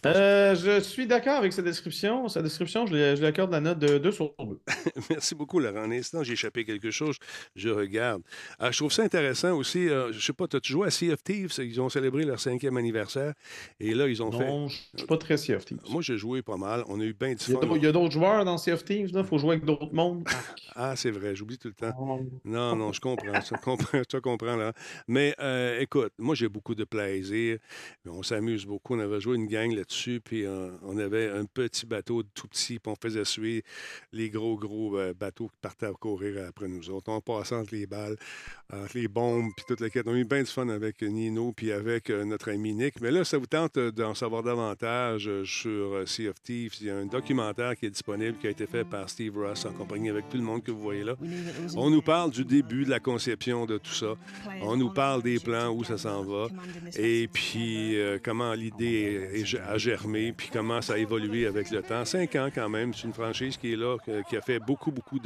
Euh, je, suis d'accord avec sa description. Sa description, je lui, accorde la note de 2 sur 2. Merci beaucoup, Laurent. Un instant, j'ai échappé quelque chose. Je regarde. Euh, je trouve ça intéressant aussi. Euh, je sais pas, tu as joué à Sea of Thieves? Ils ont célébré leur cinquième anniversaire. Et là, ils ont fait. Non, je suis pas très Sea of Thieves. Moi, j'ai joué pas mal. On a eu bien du fun. Il y a d'autres joueurs dans Sea of Thieves. Il faut jouer avec d'autres mondes. ah, c'est vrai. J'oublie tout le temps. Oh. Non, non, je comprends. je comprends, je comprends là. Mais écoute, moi, j'ai beaucoup de plaisir. On s'amuse beaucoup. On avait joué une gang là-dessus. Puis on avait un petit bateau tout petit, puis on faisait suivre les gros, gros euh, bateaux qui partaient à courir après nous autres. On passait entre les balles, entre les bombes, puis toute la quête. On a eu bien du fun avec Nino, puis avec euh, notre ami Nick. Mais là, ça vous tente euh, d'en savoir davantage sur Sea of Thieves. Il y a un documentaire qui est disponible, qui a été fait par Steve Ross, en compagnie avec tout le monde que vous voyez là. On nous parle du début de la conception de tout ça. On nous parle des plans, où ça s'en va, et puis comment l'idée a germé, puis comment ça a évolué avec le temps. Cinq ans quand même, c'est une franchise qui est là, qui a fait beaucoup, beaucoup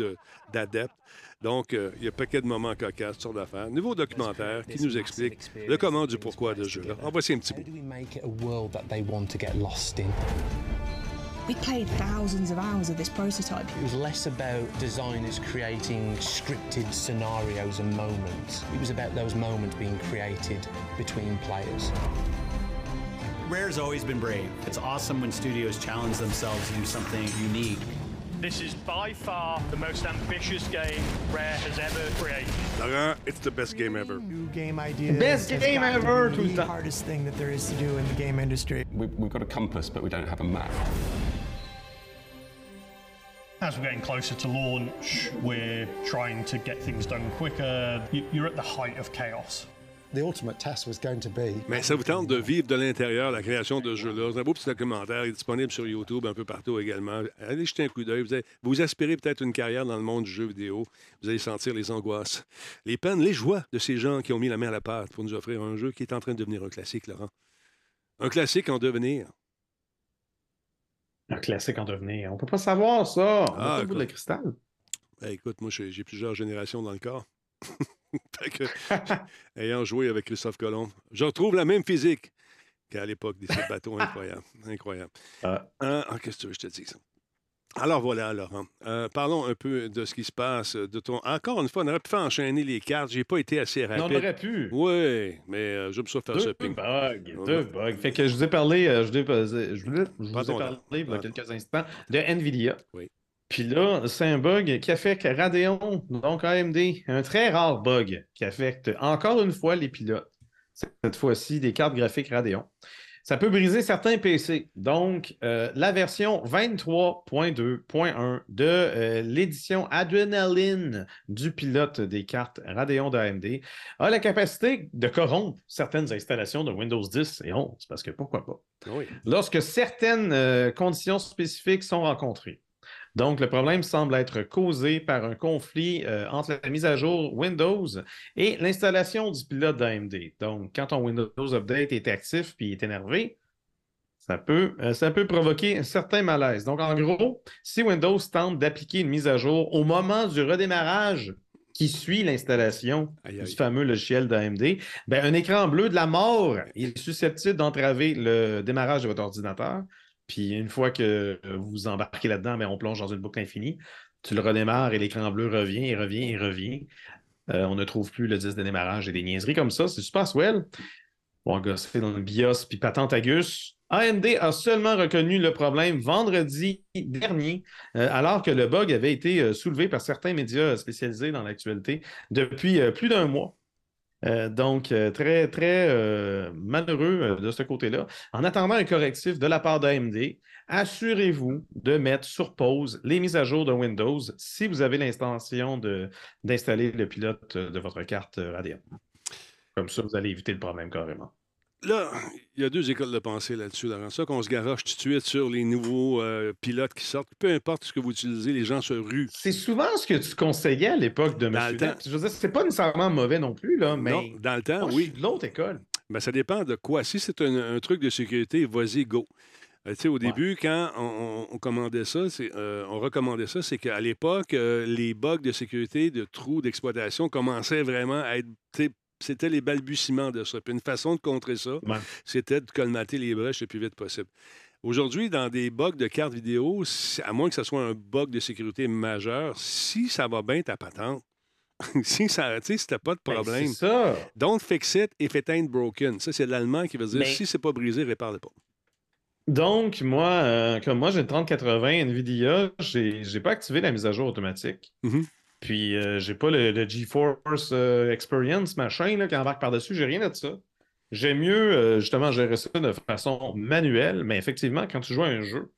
d'adeptes. Donc, euh, il y a un paquet de moments cocasses, sortes d'affaires. Nouveau documentaire qui nous explique le comment du pourquoi de ce jeu-là. Va essayer un petit bout. We played thousands of hours of this prototype. It was less about designers creating scripted scenarios and moments. It was about those moments being created between players. Rare's always been brave. It's awesome when studios challenge themselves to do something unique. This is by far the most ambitious game Rare has ever created. Laurent, uh, it's the best game ever. New game ideas. Best game ever. The hardest thing that there is to do in the game industry. We've, we've got a compass, but we don't have a map. As we're getting closer to launch, we're trying to get things done quicker. You're at the height of chaos. Mais ça vous tente de vivre de l'intérieur la création de ce jeu-là. C'est un beau petit documentaire, il est disponible sur YouTube, un peu partout également. Allez jeter un coup d'œil. Vous, vous aspirez peut-être une carrière dans le monde du jeu vidéo. Vous allez sentir les angoisses, les peines, les joies de ces gens qui ont mis la main à la pâte pour nous offrir un jeu qui est en train de devenir un classique, Laurent. Un classique en devenir. Un classique en devenir. On peut pas savoir ça. On ah, bout de cristal. Ben, écoute, moi, j'ai plusieurs générations dans le corps. ayant joué avec Christophe Colomb, je retrouve la même physique qu'à l'époque des bateaux. Incroyable. Incroyable. Ah. Hein? Ah, qu'est-ce que tu veux je te dise? Alors voilà, Laurent. Euh, parlons un peu de ce qui se passe. De ton... Encore une fois, on aurait pu faire enchaîner les cartes. J'ai pas été assez rapide. on aurait pu. Oui, mais euh, je me suis fait deux ce ping. Bugs, deux bugs. Fait que je vous ai parlé, euh, je, je, vous ai parlé il y a quelques instants de NVIDIA. Oui. Puis là, c'est un bug qui affecte Radeon, donc AMD. Un très rare bug qui affecte encore une fois les pilotes. Cette fois-ci, des cartes graphiques Radeon. Ça peut briser certains PC. Donc, euh, la version 23.2.1 de euh, l'édition Adrenaline du pilote des cartes Radeon d'AMD a la capacité de corrompre certaines installations de Windows 10 et 11, parce que pourquoi pas, Oui. lorsque certaines euh, conditions spécifiques sont rencontrées. Donc, le problème semble être causé par un conflit euh, entre la mise à jour Windows et l'installation du pilote d'AMD. Donc, quand ton Windows Update est actif puis est énervé, ça peut, euh, ça peut provoquer un certain malaise. Donc, en gros, si Windows tente d'appliquer une mise à jour au moment du redémarrage qui suit l'installation du fameux logiciel d'AMD, ben, un écran bleu de la mort est susceptible d'entraver le démarrage de votre ordinateur. Puis une fois que vous embarquez là-dedans, ben, on plonge dans une boucle infinie. Tu le redémarres et l'écran bleu revient et revient et revient. Euh, on ne trouve plus le disque de démarrage et des niaiseries comme ça. C'est super swell. Bon, gosser dans le BIOS puis patente à. AMD a seulement reconnu le problème vendredi dernier, euh, alors que le bug avait été euh, soulevé par certains médias spécialisés dans l'actualité depuis plus d'un mois. Euh, donc, euh, très, très euh, malheureux de ce côté-là. En attendant un correctif de la part d'AMD, assurez-vous de mettre sur pause les mises à jour de Windows si vous avez l'intention d'installer le pilote de votre carte Radeon. Comme ça, vous allez éviter le problème carrément. Là, il y a deux écoles de pensée là-dessus, Laurent. Ça qu'on se garoche tout de suite sur les nouveaux euh, pilotes qui sortent. Peu importe ce que vous utilisez, les gens se ruent. C'est souvent ce que tu conseillais à l'époque de Dans M. le temps. Je veux dire, c'est pas nécessairement mauvais non plus, là, mais Non, dans le temps, moi, je oui. suis de l'autre école. Ben, ça dépend de quoi. Si c'est un, un truc de sécurité, vas-y, go. Euh, tu sais, au début, quand on, commandait ça, euh, on recommandait ça, c'est qu'à l'époque, euh, les bugs de sécurité, de trous d'exploitation commençaient vraiment à être. C'était les balbutiements de ça. Puis une façon de contrer ça, Ouais. c'était de colmater les brèches le plus vite possible. Aujourd'hui, dans des bugs de cartes vidéo, à moins que ce soit un bug de sécurité majeur, si ça va bien ta patente, si ça, tu sais, si t'as pas de Ben, problème, c'est ça. Don't fix it if it ain't broken. Ça, c'est l'allemand qui veut dire Mais- si c'est pas brisé, répare-le pas. Donc, moi, euh, comme moi, j'ai une 3080 NVIDIA, j'ai pas activé la mise à jour automatique. Mhm. Puis, euh, j'ai pas le, GeForce euh, Experience, machin, là, qui embarque par-dessus. J'ai rien de ça. J'aime mieux, euh, justement, gérer ça de façon manuelle, mais effectivement, quand tu joues à un jeu,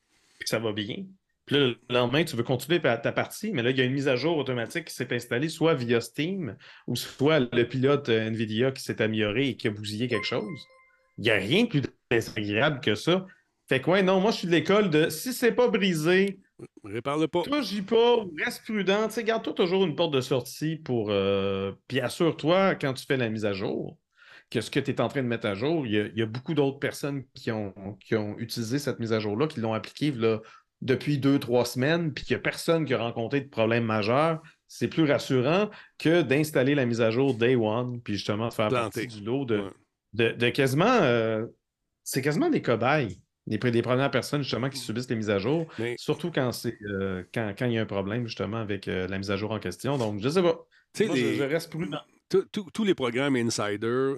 ça va bien, puis là, le lendemain, tu veux continuer ta partie, mais là, il y a une mise à jour automatique qui s'est installée soit via Steam ou soit le pilote NVIDIA qui s'est amélioré et qui a bousillé quelque chose. Il n'y a rien de plus désagréable que ça. Fait que, ouais, non, moi, je suis de l'école de si c'est pas brisé, Répare-le pas. touche pas, reste prudent. Garde-toi toujours une porte de sortie pour. euh, Puis assure-toi, quand tu fais la mise à jour, que ce que tu es en train de mettre à jour, il y a, il y a beaucoup d'autres personnes qui ont, qui ont utilisé cette mise à jour-là, qui l'ont appliquée là, depuis deux, trois semaines, puis qu'il n'y a personne qui a rencontré de problème majeur. C'est plus rassurant que d'installer la mise à jour day one, puis justement faire Planter. partie du lot de, Ouais. de, de quasiment. euh, c'est quasiment des cobayes. Les, les premières personnes, justement, qui subissent les mises à jour. Mais- Surtout quand c'est euh, quand, quand il y a un problème, justement, avec euh, la mise à jour en question. Donc, je sais pas. Moi, je- les- je, reste prudent. tous- tous- tous les programmes Insider,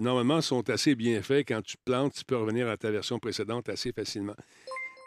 normalement, sont assez bien faits. Quand tu plantes, tu peux revenir à ta version précédente assez facilement.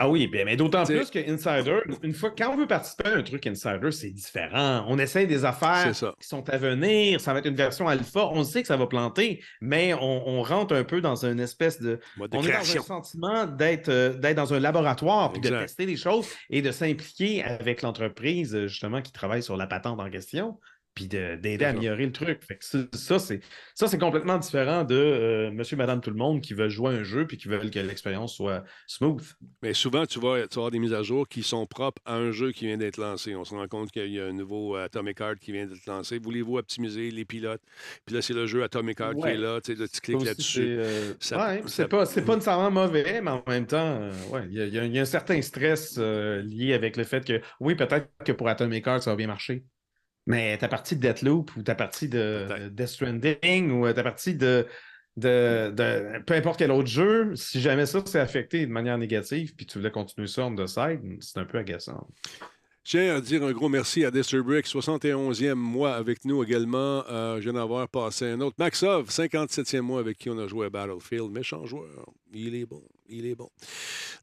Ah oui, bien, mais d'autant plus que Insider, une fois, quand on veut participer à un truc Insider, c'est différent. On essaye des affaires qui sont à venir. Ça va être une version alpha. On sait que ça va planter, mais on, on rentre un peu dans une espèce de. Mode de on est dans un sentiment d'être euh, d'être dans un laboratoire, puis de tester les choses et de s'impliquer avec l'entreprise, justement, qui travaille sur la patente en question, puis de- d'aider à améliorer le truc. Fait que ça, c'est ça, c'est complètement différent de euh, monsieur, madame, tout le monde qui veulent jouer à un jeu puis qui veulent que l'expérience soit smooth. Mais souvent, tu vas, tu vas avoir des mises à jour qui sont propres à un jeu qui vient d'être lancé. On se rend compte qu'il y a un nouveau Atomic Heart qui vient d'être lancé. Voulez-vous optimiser les pilotes? Puis là, c'est le jeu Atomic Heart qui est là. Tu sais, là, tu cliques là-dessus. c'est, euh, ouais, ça- c'est pas, pas nécessairement mauvais, mais en même temps, euh, ouais, il y, y a- il y a un certain stress lié avec le fait que, oui, peut-être que pour Atomic Heart, ça va bien marcher. Mais ta partie de Deathloop ou ta partie de. Death Stranding ou euh, ta partie de, de, de peu importe quel autre jeu, si jamais ça s'est affecté de manière négative, puis tu voulais continuer ça on the side, c'est un peu agaçant. Tiens à dire un gros merci à Disturbrick, 71e mois avec nous également. Euh, je viens d'avoir passé un autre. Maxov, 57e mois avec qui on a joué à Battlefield. Méchant joueur. Il est bon. Il est bon.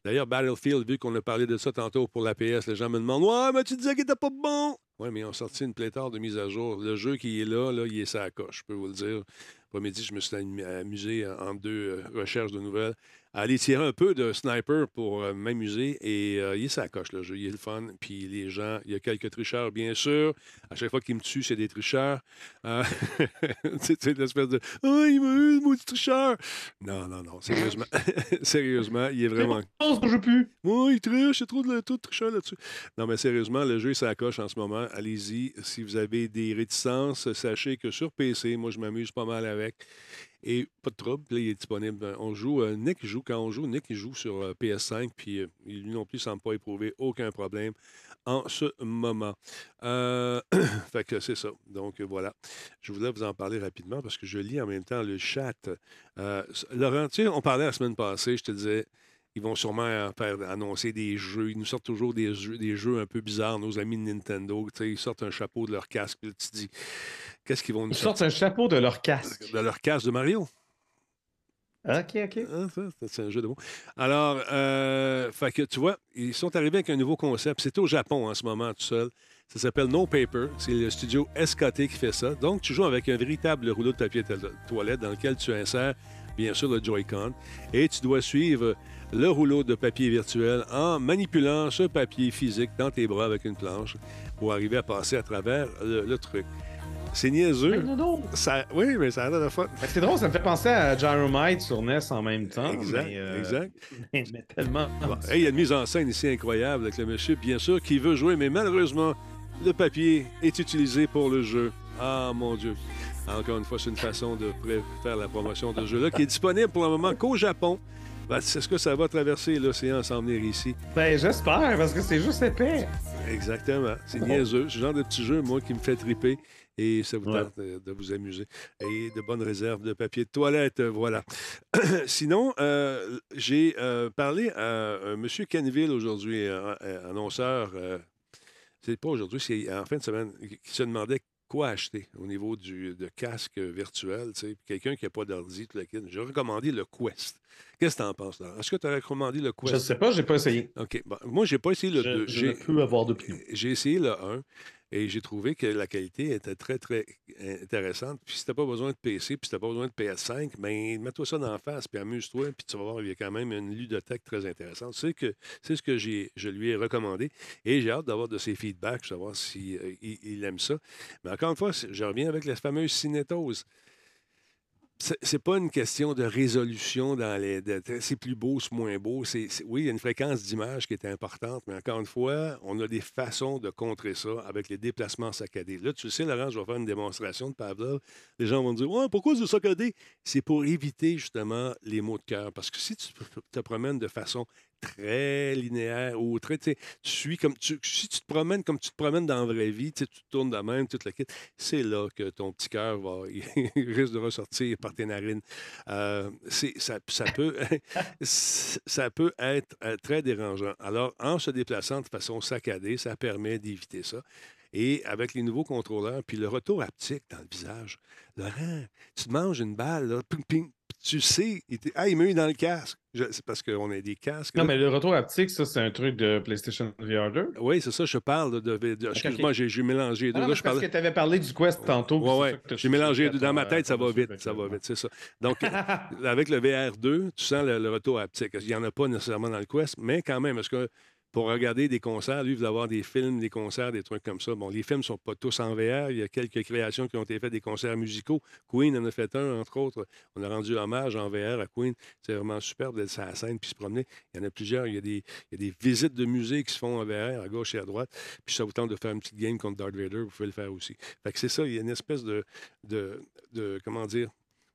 D'ailleurs, Battlefield, vu qu'on a parlé de ça tantôt pour la PS, les gens me demandent Ouais, mais tu disais qu'il était pas bon. Oui, mais ils ont sorti une pléthore de mises à jour. Le jeu qui est là, là il est ça à coche, je peux vous le dire. Après-midi, je me suis amusé en deux euh, recherches de nouvelles à aller tirer un peu de sniper pour euh, m'amuser. Et euh, il coche, le jeu. Il est le fun. Puis les gens, il y a quelques tricheurs, bien sûr. À chaque fois qu'ils me tuent, c'est des tricheurs. Euh, c'est l'espèce de Oh, il m'a eu, maudit tricheur. Non, non, non. Sérieusement, sérieusement il est vraiment. pense que je plus. Oh, il triche, c'est trop de, trop de tricheurs là-dessus. Non, mais sérieusement, le jeu, ça coche en ce moment. Allez-y. Si vous avez des réticences, sachez que sur PC, moi, je m'amuse pas mal avec. Et pas de trouble, là, il est disponible. On joue, euh, Nick joue, quand on joue, Nick il joue sur euh, PS5, puis euh, lui non plus semble pas éprouver aucun problème en ce moment. Euh, fait que c'est ça. Donc voilà. Je voulais vous en parler rapidement parce que je lis en même temps le chat. Euh, Laurent, tu sais, on parlait la semaine passée, je te disais, ils vont sûrement euh, faire annoncer des jeux. Ils nous sortent toujours des jeux, des jeux un peu bizarres, nos amis de Nintendo. Ils sortent un chapeau de leur casque, puis tu dis, qu'est-ce qu'ils vont nous Ils sortent un chapeau de leur casque. de leur casque de Mario. OK, OK. Ah, c'est- un jeu de mots. Alors, euh, fait que tu vois, ils sont arrivés avec un nouveau concept. C'est au Japon en ce moment, tout seul. Ça s'appelle No Paper. C'est le studio SKT qui fait ça. Donc, tu joues avec un véritable rouleau de papier to- toilette dans lequel tu insères, bien sûr, le Joy-Con. Et tu dois suivre le rouleau de papier virtuel en manipulant ce papier physique dans tes bras avec une planche pour arriver à passer à travers le, le truc. C'est niaiseux. Ça, oui, mais ça a l'air de fun. Ben, C'est drôle, ça me fait penser à Gyromite sur NES en même temps. Exact, mais, euh, exact. mais tellement. Bon, hey, il y a une mise en scène ici incroyable avec le monsieur, bien sûr, qui veut jouer, mais malheureusement, le papier est utilisé pour le jeu. Ah, mon Dieu. Encore une fois, c'est une façon de faire la promotion de ce jeu-là qui est disponible pour le moment qu'au Japon. Ben, Est-ce que ça va traverser l'océan sans venir ici? Ben, j'espère, parce que c'est juste épais. Exactement. C'est niaiseux. Ce genre de petit jeu, moi, qui me fait triper. Et ça vous tente de, de vous amuser. Et de bonnes réserves de papier de toilette, euh, voilà. Sinon, euh, j'ai euh, parlé à un monsieur Canville aujourd'hui, euh, euh, annonceur. euh, c'est pas aujourd'hui, c'est en fin de semaine, qui se demandait quoi acheter au niveau du de casque virtuel. tu sais. Quelqu'un qui n'a pas d'ordi, tout le kit. J'ai recommandé le Quest. Qu'est-ce que tu en penses, là? Est-ce que tu as recommandé le Quest? Je sais pas, j'ai pas essayé. OK. Bon, moi, j'ai pas essayé le Je, 2. je ne peux avoir d'opinion. J'ai essayé le 1 et j'ai trouvé que la qualité était très, très intéressante. Puis si t'as pas besoin de PC, puis si t'as pas besoin de PS5, ben mets-toi ça la face, puis amuse-toi, puis tu vas voir, il y a quand même une ludothèque très intéressante. C'est que c'est ce que j'ai, je lui ai recommandé et j'ai hâte d'avoir de ses feedbacks, savoir s'il il, il aime ça. Mais encore une fois, je reviens avec la fameuse cinétose. C'est pas une question de résolution dans les. c'est plus beau, c'est moins beau. Oui, il y a une fréquence d'image qui est importante, mais encore une fois, on a des façons de contrer ça avec les déplacements saccadés. Là, tu sais, Laurent, je vais faire une démonstration de Pavlov. Les gens vont me dire Ouais, pourquoi c'est saccadé? C'est pour éviter justement les mots de cœur. Parce que si tu te promènes de façon très linéaire ou très. Tu suis comme. Si tu te promènes comme tu te promènes dans la vraie vie, tu tu tournes de même, toute la kit, c'est là que ton petit cœur va. il risque de ressortir par tes narines. Euh, ça, ça peut, ça peut être euh, très dérangeant. Alors, en se déplaçant de façon saccadée, ça permet d'éviter ça. Et avec les nouveaux contrôleurs, puis le retour haptique dans le visage, Laurent, tu te manges une balle, là, ping, ping, tu sais, il, ah, il m'a eu dans le casque. C'est parce qu'on a des casques. Non, mais le retour haptique, ça, c'est un truc de PlayStation VR 2. Oui, c'est ça, je parle de. de- de- Excuse-moi, j'ai j'ai mélangé les deux. Ah non, Là, mais je parce parlais- que tu avais parlé du Quest tantôt. puis Ouais, J'ai mélangé deux. Dans ma tête, ça va vite. Ça va vite, c'est ça. Donc, avec le VR2, tu sens le, le retour haptique. Il n'y en a pas nécessairement dans le Quest, mais quand même, est-ce que pour regarder des concerts, lui, il veut avoir des films, des concerts, des trucs comme ça. Bon, les films ne sont pas tous en VR. Il y a quelques créations qui ont été faites, des concerts musicaux. Queen en a fait un, entre autres. On a rendu hommage en VR à Queen. C'est vraiment superbe d'être sur la scène puis se promener. Il y en a plusieurs. Il y a des, visites de musée qui se font en VR à gauche et à droite. Puis ça vous tente de faire une petite game contre Darth Vader, vous pouvez le faire aussi. Fait que c'est ça, il y a une espèce de, de, de- comment dire,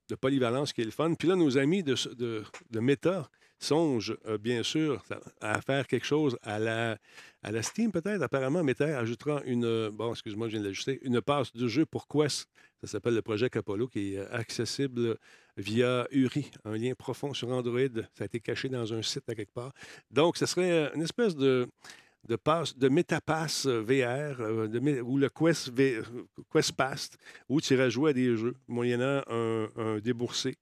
de polyvalence qui est le fun. Puis là, nos amis de, de, de Meta songent, euh, bien sûr, à faire quelque chose à la, à Steam, peut-être. Apparemment, Meta ajoutera une, euh, bon, excuse-moi, je viens de l'ajuster, une passe de jeu pour Quest. Ça s'appelle le projet Capolo, qui est euh, accessible via URI, un lien profond sur Android. Ça a été caché dans un site à quelque part. Donc, ce serait une espèce de de de MetaPass VR, de ou le Quest, V- Quest où tu iras jouer à des jeux, moyennant un, un déboursé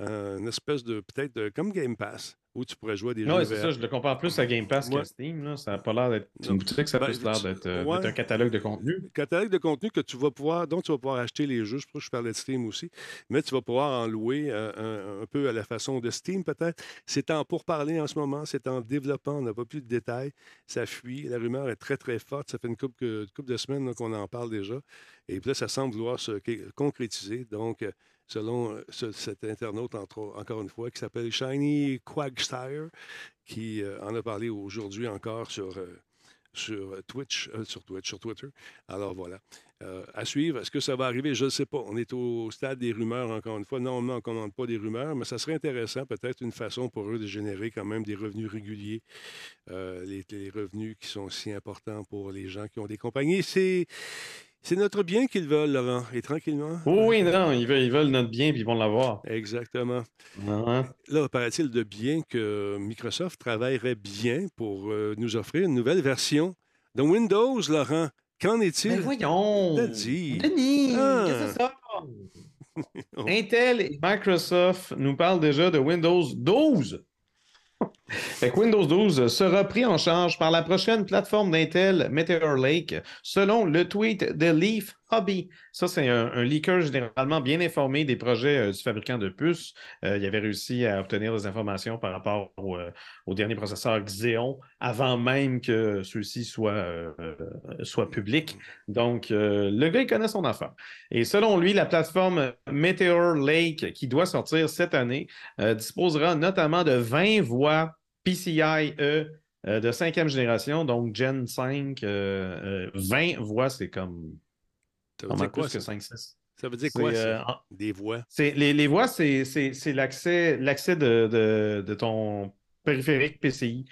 euh, une espèce de, peut-être, de- comme Game Pass, où tu pourrais jouer à des Ouais, jeux c'est VR. ça, je le compare plus à Game Pass Ouais. qu'à Steam. Là. Ça n'a pas l'air d'être une boutique, ça a Ben, plus l'air d'être euh, ouais. un catalogue de contenu. catalogue de contenu que tu vas pouvoir, dont tu vas pouvoir acheter les jeux. Je crois que je parlais de Steam aussi, mais tu vas pouvoir en louer euh, un, un peu à la façon de Steam peut-être. C'est en pourparler en ce moment, c'est en développement, on n'a pas plus de détails. Ça fuit, la rumeur est très très forte. Ça fait une couple, que- couple de semaines qu'on en parle déjà. Et puis là, ça semble vouloir se concrétiser. Donc, euh, selon euh, ce- cet internaute, encore une fois, qui s'appelle Shiny Quagstire, qui euh, en a parlé aujourd'hui encore sur, euh, Twitch, sur Twitter. Alors voilà. À suivre. Est-ce que ça va arriver? Je ne sais pas. On est au stade des rumeurs, encore une fois. Normalement, on ne commande pas des rumeurs, mais ça serait intéressant, peut-être une façon pour eux de générer quand même des revenus réguliers, les, les revenus qui sont si importants pour les gens qui ont des compagnies. C'est, c'est notre bien qu'ils veulent, Laurent, et tranquillement. Oh oui, non, ils veulent, ils veulent notre bien puis ils vont l'avoir. Exactement. Ouais. Là, paraît-il de bien que Microsoft travaillerait bien pour euh, nous offrir une nouvelle version de Windows, Laurent. Qu'en est-il? Mais Ben voyons! T'as dit. Denis! Ah. Qu'est-ce que c'est ça? Intel et Microsoft nous parlent déjà de Windows 12. Windows 12 sera pris en charge par la prochaine plateforme d'Intel, Meteor Lake, selon le tweet de Leaf Hobby. Ça, c'est un, leaker généralement bien informé des projets euh, du fabricant de puces. Euh, il avait réussi à obtenir des informations par rapport au, euh, dernier processeur Xeon avant même que ceux-ci soient, soient publics. Donc, le gars, connaît son affaire. Et selon lui, la plateforme Meteor Lake, qui doit sortir cette année, disposera notamment de 20 voix PCIe euh, de cinquième génération, donc Gen 5. euh, euh, 20 voix, c'est comme Ça veut dire quoi, plus que ça? 5-6. Ça veut dire quoi, euh, ça? Des voix? les, les voix, c'est l'accès l'accès de, de- de ton périphérique PCI.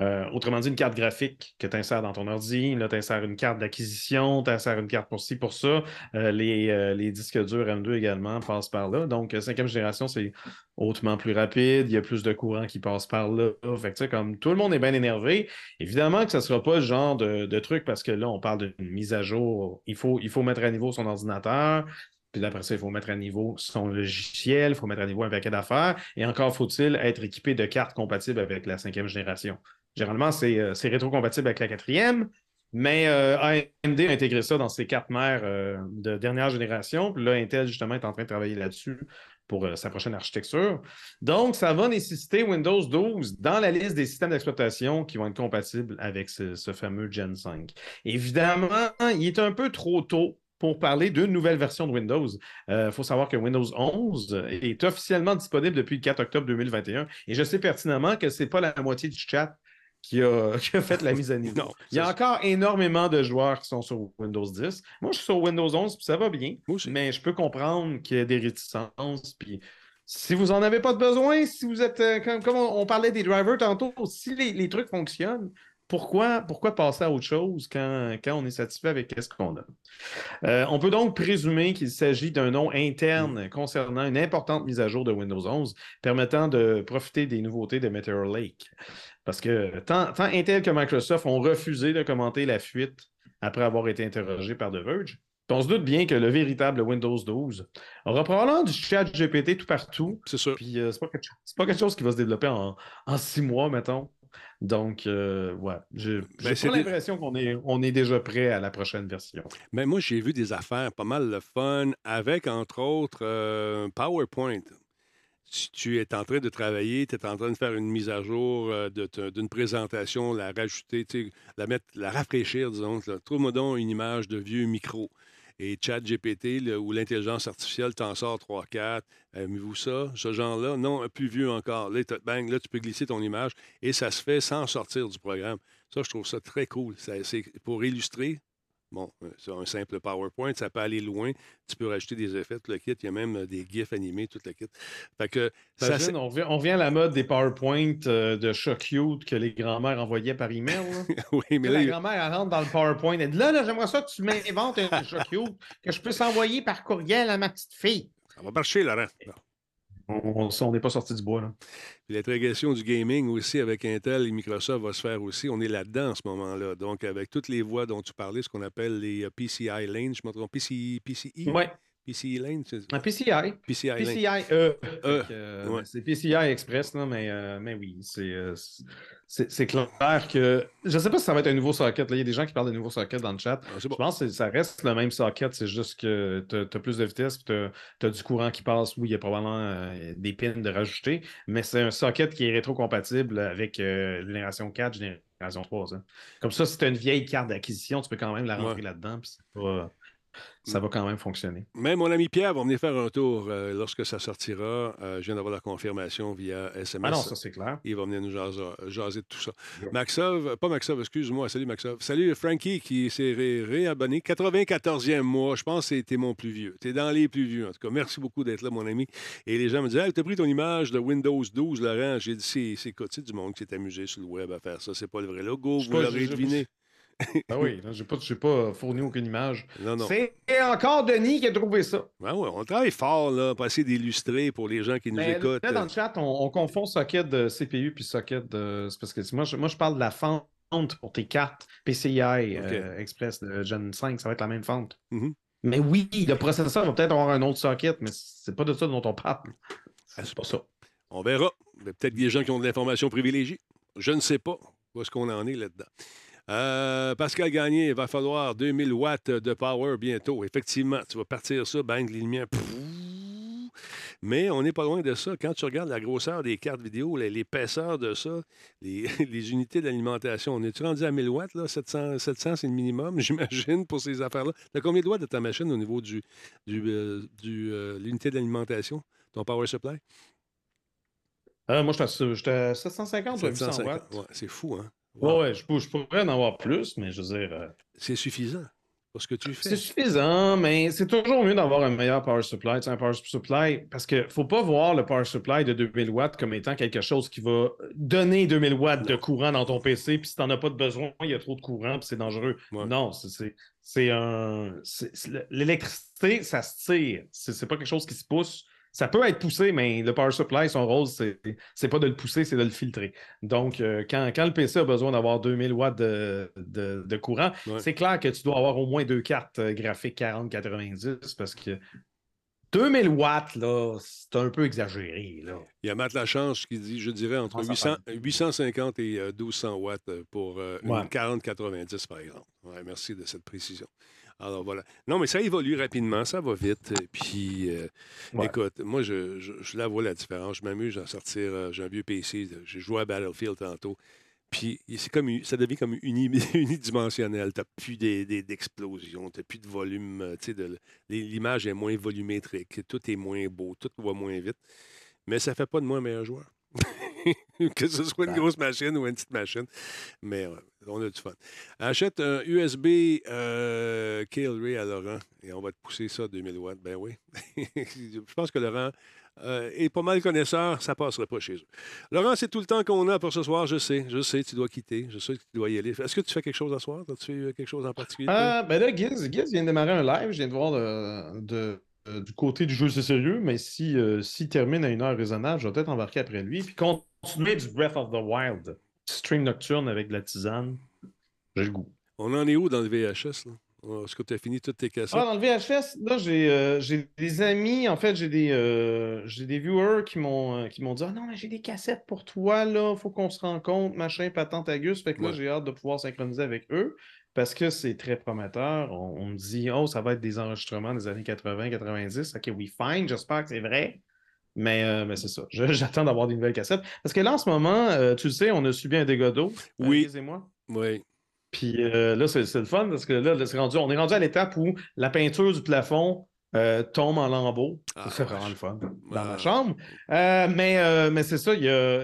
Euh, autrement dit, une carte graphique que tu insères dans ton ordi. Là, tu insères une carte d'acquisition, tu insères une carte pour ci, pour ça. Euh, les, euh, les disques durs M2 également passent par là. Donc, cinquième génération, c'est hautement plus rapide. Il y a plus de courant qui passe par là. Fait que, comme tout le monde est bien énervé, évidemment que ça ne sera pas le genre de, de truc parce que là, on parle d'une mise à jour. Il faut, il faut mettre à niveau son ordinateur. Puis après ça, il faut mettre à niveau son logiciel, il faut mettre à niveau un paquet d'affaires. Et encore faut-il être équipé de cartes compatibles avec la cinquième génération. Généralement, c'est euh, c'est rétrocompatible avec la quatrième, mais euh, AMD a intégré ça dans ses cartes mères euh, de dernière génération. Puis là, Intel, justement, est en train de travailler là-dessus pour sa prochaine architecture. Donc, ça va nécessiter Windows 12 dans la liste des systèmes d'exploitation qui vont être compatibles avec ce, ce fameux Gen 5. Évidemment, il est un peu trop tôt pour parler d'une nouvelle version de Windows. Il faut savoir que Windows 11 est officiellement disponible depuis le 4 octobre 2021 et je sais pertinemment que ce n'est pas la moitié du chat qui a, qui a fait la mise à niveau. Non, Il y a encore énormément de joueurs qui sont sur Windows 10. Moi, je suis sur Windows 11 puis ça va bien, Moi mais je peux comprendre qu'il y a des réticences. Puis si vous n'en avez pas de besoin, si vous êtes, euh, comme, comme on, on parlait des drivers tantôt, si les, les trucs fonctionnent, pourquoi, pourquoi passer à autre chose quand, quand on est satisfait avec ce qu'on a? Euh, on peut donc présumer qu'il s'agit d'un nom interne concernant une importante mise à jour de Windows 11 permettant de profiter des nouveautés de Meteor Lake. Parce que tant, tant Intel que Microsoft ont refusé de commenter la fuite après avoir été interrogés par The Verge. Puis on se doute bien que le véritable Windows 12 aura probablement du chat GPT tout partout. C'est sûr. Puis euh, c'est pas, quelque- c'est pas quelque chose qui va se développer en, en six mois, mettons. Donc, euh, ouais, j'ai Ben, l'impression qu'on est, on est déjà prêt à la prochaine version. Mais moi, j'ai vu des affaires pas mal le fun avec, entre autres, euh, PowerPoint. Si tu es en train de travailler, tu es en train de faire une mise à jour euh, d'une présentation, la rajouter, la mettre, la rafraîchir, disons. Trouve-moi donc une image de vieux micro. Et ChatGPT ou l'intelligence artificielle t'en sort 3-4. Aimez-vous ça, ce genre-là? Non, plus vieux encore. Là, bang, là, tu peux glisser ton image et ça se fait sans sortir du programme. Ça, je trouve ça très cool. C'est pour illustrer. Bon, euh, c'est un simple PowerPoint, ça peut aller loin. Tu peux rajouter des effets, tout le kit. Il y a même euh, des GIFs animés, tout le kit. Fait que ça, c'est- on, revient, on revient à la mode des PowerPoint euh, de chat cute que les grands-mères envoyaient par email. là. oui, mais là, la grand-mère, elle rentre dans le PowerPoint. Elle dit Là, là j'aimerais ça que tu m'inventes un chat cute que je puisse envoyer par courriel à ma petite fille. ça va marcher, Laurent. Bon. On n'est pas sorti du bois. Là. Puis du gaming aussi avec Intel et Microsoft va se faire aussi. On est là-dedans en ce moment-là. Donc, avec toutes les voies dont tu parlais, ce qu'on appelle les euh, PCI lanes, je me trompe, PCI, PCI, Ouais. PCI Lane, c'est Un PCI. PCI Lane. PCI E. E, euh, ouais. C'est PCI Express, là, mais, euh, mais oui, c'est, euh, c'est, c'est clair que. Je sais pas si ça va être un nouveau socket. Là. Il y a des gens qui parlent de nouveaux sockets dans le chat. Ah, Je bon. pense que ça reste le même socket, c'est juste que tu as, plus de vitesse, tu as, du courant qui passe. Oui, il y a probablement euh, des pins de rajouter, mais c'est un socket qui est rétrocompatible avec euh, génération 4, génération 3. ça. Comme ça, si tu as une vieille carte d'acquisition, tu peux quand même la rentrer Ouais. là-dedans, puis c'est pas- ça va quand même fonctionner. Même mon ami Pierre va venir faire un tour euh, lorsque ça sortira. Euh, je viens d'avoir la confirmation via SMS. Ah non, ça c'est clair. Il va venir nous jaser, jaser de tout ça. Maxov, pas Maxov, excuse-moi. Salut Maxov. Salut Frankie qui s'est ré- réabonné. 94e mois. Je pense que c'était mon plus vieux. Tu es dans les plus vieux, en tout cas. Merci beaucoup d'être là, mon ami. Et les gens me disaient, hey, t'as pris ton image de Windows 12, Laurent? J'ai dit, c'est du monde qui s'est amusé sur le web à faire ça. C'est pas le vrai logo. Je Vous l'aurez deviné. Ah oui, là, j'ai pas, pas fourni aucune image. Non, non. C'est encore Denis qui a trouvé ça. Ben ouais, on travaille fort là, pour essayer d'illustrer pour les gens qui nous Mais écoutent. Ben, là, dans le chat, on, on confond socket de CPU puis socket de. Parce que moi je, moi, je parle de la fente pour tes cartes PCI euh, Express de Gen 5. Ça va être la même fente. Mhm. Mais oui, le processeur va peut-être avoir un autre socket, mais c'est pas de ça dont on parle. Ah, C'est pas ça. On verra. Il y a Peut-être des gens qui ont de l'information privilégiée. Je ne sais pas où est-ce qu'on en est là-dedans. Euh, Pascal Gagné, il va falloir 2000 watts de power bientôt. Effectivement, tu vas partir ça, bang, les lumières. Mais on n'est pas loin de ça. Quand tu regardes la grosseur des cartes vidéo, l'épaisseur de ça, les, les unités d'alimentation, on est-tu rendu à 1000 watts? Là? 700, 700 c'est le minimum, j'imagine, pour ces affaires-là. Tu as combien de watts de ta machine au niveau du, du, euh, du, euh, l'unité d'alimentation, ton power supply? Euh, moi, à- j'étais à 750 ou 800 watts. Ouais, c'est fou, hein? Ouais, Wow. ouais, je, pourrais en avoir plus, mais je veux dire. euh, C'est suffisant pour ce que tu fais. C'est suffisant, mais c'est toujours mieux d'avoir un meilleur power supply. Tu sais, un power supply, parce qu'il ne faut pas voir le power supply de 2000 watts comme étant quelque chose qui va donner 2000 watts de courant dans ton PC, puis si tu n'en as pas de besoin, il y a trop de courant, puis c'est dangereux. Ouais. Non, c'est- un. L'électricité, ça se tire. C'est pas quelque chose qui se pousse. Ça peut être poussé, mais le power supply, son rôle, c'est c'est pas de le pousser, c'est de le filtrer. Donc, euh, quand, quand le PC a besoin d'avoir 2000 watts de, de- de courant, Ouais. c'est clair que tu dois avoir au moins deux cartes euh, graphiques 40-90 parce que 2000 watts, là, c'est un peu exagéré. Là. Il y a Matt Lachance qui dit, je dirais, entre Ah, ça 800 850 et euh, 1200 watts euh, pour euh, une Ouais. 40-90, par exemple. Ouais, merci de cette précision. Alors voilà. Non, mais ça évolue rapidement, ça va vite. Puis, euh, Ouais. écoute, moi, je, je, je la vois la différence. Je m'amuse à sortir. euh, J'ai un vieux PC. J'ai joué à Battlefield tantôt. Puis, c'est comme, ça devient comme uni- unidimensionnel. Tu n'as plus d'explosions, tu n'as plus de volume. euh, L'image est moins volumétrique. Tout est moins beau, tout va moins vite. Mais ça ne fait pas de moi un meilleur joueur. que ce soit une grosse machine ou une petite machine. Mais ouais, on a du fun. Achète un USB euh, Ray à Laurent et on va te pousser ça à 2000 watts. Ben oui. Je pense que Laurent euh, est pas mal connaisseur, ça passerait pas chez eux. Laurent, c'est tout le temps qu'on a pour ce soir, je sais. Je sais, tu dois quitter. Je sais que tu dois y aller. Est-ce que tu fais quelque chose ce soir? As-tu quelque chose en particulier? Euh, ben là, Giz, Giz vient de démarrer un live. Je viens de voir de- de- euh, du côté du jeu, c'est sérieux, mais si, euh, s'il termine à une heure raisonnable, je vais peut-être embarquer après lui. Puis continuer du Breath of the Wild. Stream nocturne avec de la tisane. J'ai le goût. On en est où dans le VHS? Là? Est-ce que tu as fini toutes tes cassettes? Ah, dans le VHS, là, j'ai euh, j'ai des amis, en fait, j'ai des, euh, j'ai des viewers qui m'ont euh, qui m'ont dit Ah non, mais j'ai des cassettes pour toi, là, faut qu'on se rencontre, machin, patente Agus. Fait que là, j'ai hâte de pouvoir synchroniser avec eux parce que c'est très prometteur. On, on me dit Oh, ça va être des enregistrements des années 80-90. Ok, oui, fine, j'espère que c'est vrai. Mais, euh, mais c'est ça. J'attends d'avoir des nouvelles cassettes. Parce que là, en ce moment, euh, tu le sais, on a subi un dégât d'eau. euh, Oui. Et moi. Oui. Puis euh, là, c'est c'est le fun parce que là, là, c'est rendu, on est rendu à l'étape où la peinture du plafond tombe en lambeaux. Ah, c'est vraiment le fun dans Ah. ma chambre. Mais mais c'est ça,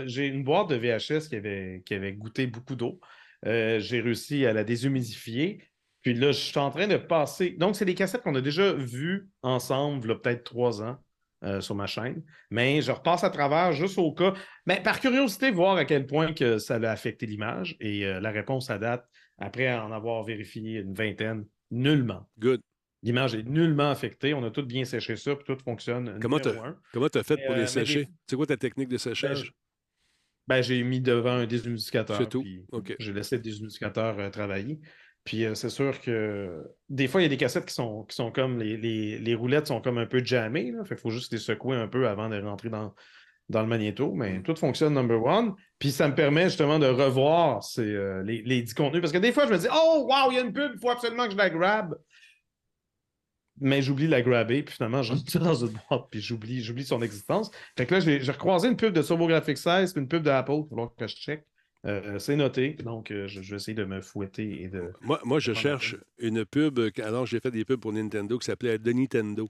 j'ai une boîte de VHS qui avait, qui avait goûté beaucoup d'eau. J'ai réussi à la déshumidifier. Puis là, je suis en train de passer. Donc, c'est des cassettes qu'on a déjà vues ensemble, il y a peut-être trois ans. Euh, sur ma chaîne, mais je repasse à travers juste au cas, mais par curiosité, voir à quel point que ça a affecté l'image. Et euh, la réponse à date, après en avoir vérifié une vingtaine, nullement. Good. L'image est nullement affectée. On a tout bien séché ça, puis tout fonctionne. Comment tu as fait pour euh, les sécher? des- C'est quoi ta technique de séchage? Ben, j'ai mis devant un déshumidificateur. C'est tout? puis OK. J'ai laissé le déshumidificateur euh, travailler. Puis euh, c'est sûr que des fois, il y a des cassettes qui sont, qui sont comme les, les- les roulettes sont comme un peu jammées. Là, fait qu'il faut juste les secouer un peu avant de rentrer dans, dans le magnéto. Mais tout fonctionne number one. Puis ça me permet justement de revoir ces, euh, les, les 10 contenus. Parce que des fois, je me dis Oh wow, il y a une pub, il faut absolument que je la grab. Mais j'oublie de la grabber, puis finalement, je rentre dans une boîte, puis j'oublie, j'oublie son existence. Fait que là, j'ai recroisé une pub de TurboGrafx 16, puis une pub d'Apple, il va falloir que je check. Euh, c'est noté, donc euh, je, je vais essayer de me fouetter et de. Moi, moi, je cherche une pub. Alors, j'ai fait des pubs pour Nintendo qui s'appelait The Nintendo.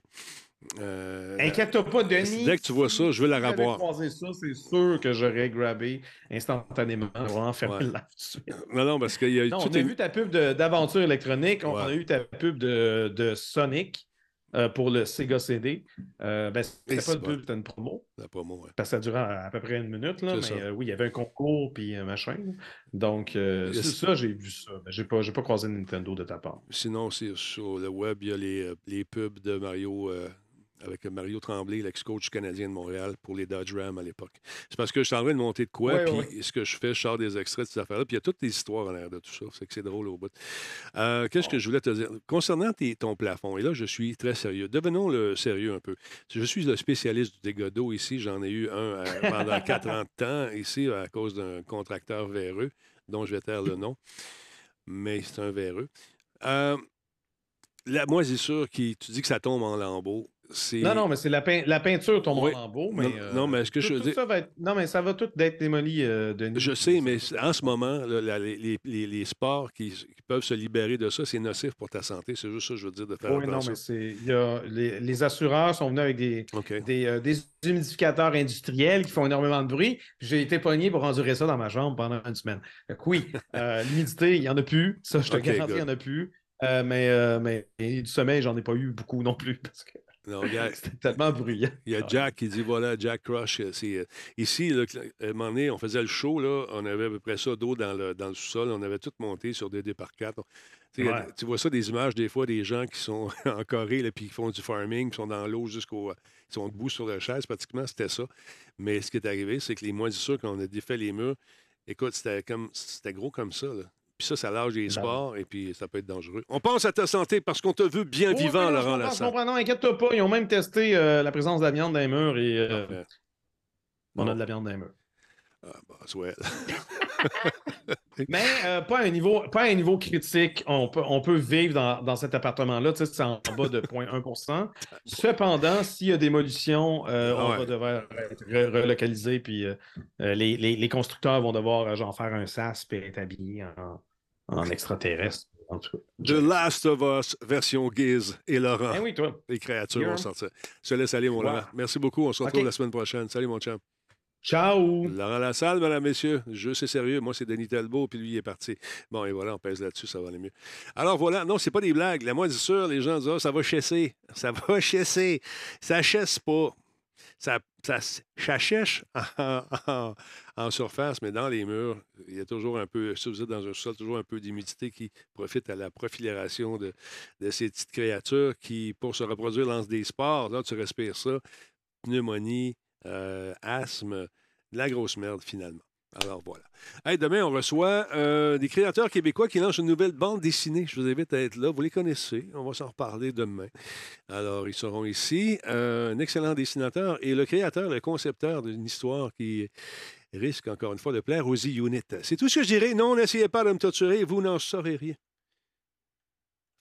Euh, Inquiète-toi pas, Denis. Dès que tu vois ça, je veux la Si revoir. croisé ça, c'est sûr que j'aurais grabé instantanément. On va vraiment fermer Ouais. de suite. Non, non, parce qu'il y a Non, tout on a une- vu ta pub de- d'aventure électronique, on Ouais. a eu ta pub de, de Sonic euh, pour le Sega CD. Euh, ben, c'était pas bon. pub, c'était une promo. la promo, ouais. Parce que ça durait à, à peu près une minute, là, mais euh, oui, il y avait un concours puis un machin. Donc, c'est ça, j'ai vu ça. Mais j'ai pas, pas croisé Nintendo de ta part. Sinon, c'est sur le web, il y a les, les pubs de Mario avec Mario Tremblay, l'ex-coach canadien de Montréal pour les Dodge Ram à l'époque. C'est parce que je suis en train de monter de quoi, puis ouais. ce que je fais, je sors des extraits de cette affaire-là, puis il y a toutes les histoires en l'air de tout ça. C'est que c'est drôle au bout. Euh, Qu'est-ce que je voulais te dire? Concernant tes- ton plafond, et là, je suis très sérieux. Devenons le sérieux un peu. Je suis le spécialiste du dégât d'eau ici. J'en ai eu un euh, pendant quatre ans de temps ici à cause d'un contracteur véreux, dont je vais taire le nom, mais c'est un véreux. Euh, la moisissure qui, tu dis que ça tombe en lambeaux. Non, non, mais c'est la, pein- la peinture tombe Oui. en beau, mais. Non, non, mais est-ce que tout- je veux dire- ça va être... Non, mais ça va tout être démoli, euh, Denis. Je sais, mais en ce moment, là, la- les, les- les- les sports qui, qui peuvent se libérer de ça, c'est nocif pour ta santé. C'est juste ça que je veux dire de faire Oui, non, mais c'est. il y a- les, les assureurs sont venus avec des, euh, des humidificateurs industriels qui font énormément de bruit. J'ai été pogné pour endurer ça dans ma chambre pendant une semaine. Que oui, euh, l'humidité, il n'y en a plus. Ça, je te garantis, il n'y en a plus. Euh, mais, euh, mais du sommeil, j'en ai pas eu beaucoup non plus parce que Non, il y a- c'était tellement bruyant. Il y a Jack qui dit voilà, Jack Crush. euh, C'est, euh, ici, là, à un moment donné, on faisait le show, là, on avait à peu près ça d'eau dans le, dans le sous-sol, on avait tout monté sur des par 4 Tu sais, Ouais. tu vois ça, des images, des fois, des gens qui sont en Corée, là, puis qui font du farming, qui sont dans l'eau jusqu'au. Ils sont debout sur leur chaise, pratiquement, c'était ça. Mais ce qui est arrivé, c'est que les moisissures, quand on a défait les murs, écoute, c'était comme c'était gros comme ça. Là. Puis ça, ça lâche des sports, et puis ça peut être dangereux. On pense à ta santé parce qu'on te veut bien Oh, vivant, oui, Laurent je je Lassalle. comprends. Non, inquiète-toi pas. Ils ont même testé euh, la présence de la viande dans les murs et euh, on Bon. a de la viande dans les murs. Ah, bah, soit. Mais euh, pas, à un niveau, pas à un niveau critique. On peut, on peut vivre dans, dans cet appartement-là. Tu sais, c'est en bas de 0,1% Cependant, s'il y a démolition, euh, Ah on va devoir être re- relocalisé. Puis euh, les, les- les constructeurs vont devoir genre, faire un SAS et être habillés en, en extraterrestre. En tout cas. The Last of Us, version Giz et Laurent. Eh oui, toi. Les créatures vont sortir. Je te laisse aller, mon Ouais. Laurent. Merci beaucoup. On se retrouve la semaine prochaine. Salut, mon chum. Ciao! Laurent Lassalle, mesdames, messieurs. Jeu, c'est sérieux. Moi, c'est Denis Talbot, puis lui, il est parti. Bon, et voilà, on pèse là-dessus, ça va aller mieux. Alors voilà, non, c'est pas des blagues. La moisissure, les gens disent, Ah, ça va chasser. Ça va chasser. Ça chasse pas. Ça, ça, ça chèche en, en- en surface, mais dans les murs, il y a toujours un peu, si vous êtes dans un sol, toujours un peu d'humidité qui profite à la profilération de, ces petites créatures qui, pour se reproduire, lancent des spores. Là, tu respires ça. Pneumonie, euh, asthme, de la grosse merde finalement. Alors voilà. Hey, demain, on reçoit euh, des créateurs québécois qui lancent une nouvelle bande dessinée. Je vous invite à être là. Vous les connaissez. On va s'en reparler demain. Alors, ils seront ici. Euh, un excellent dessinateur et le créateur, le concepteur d'une histoire qui risque encore une fois de plaire aux e-unit. C'est tout ce que je dirais. Non, n'essayez pas de me torturer. Vous n'en saurez rien.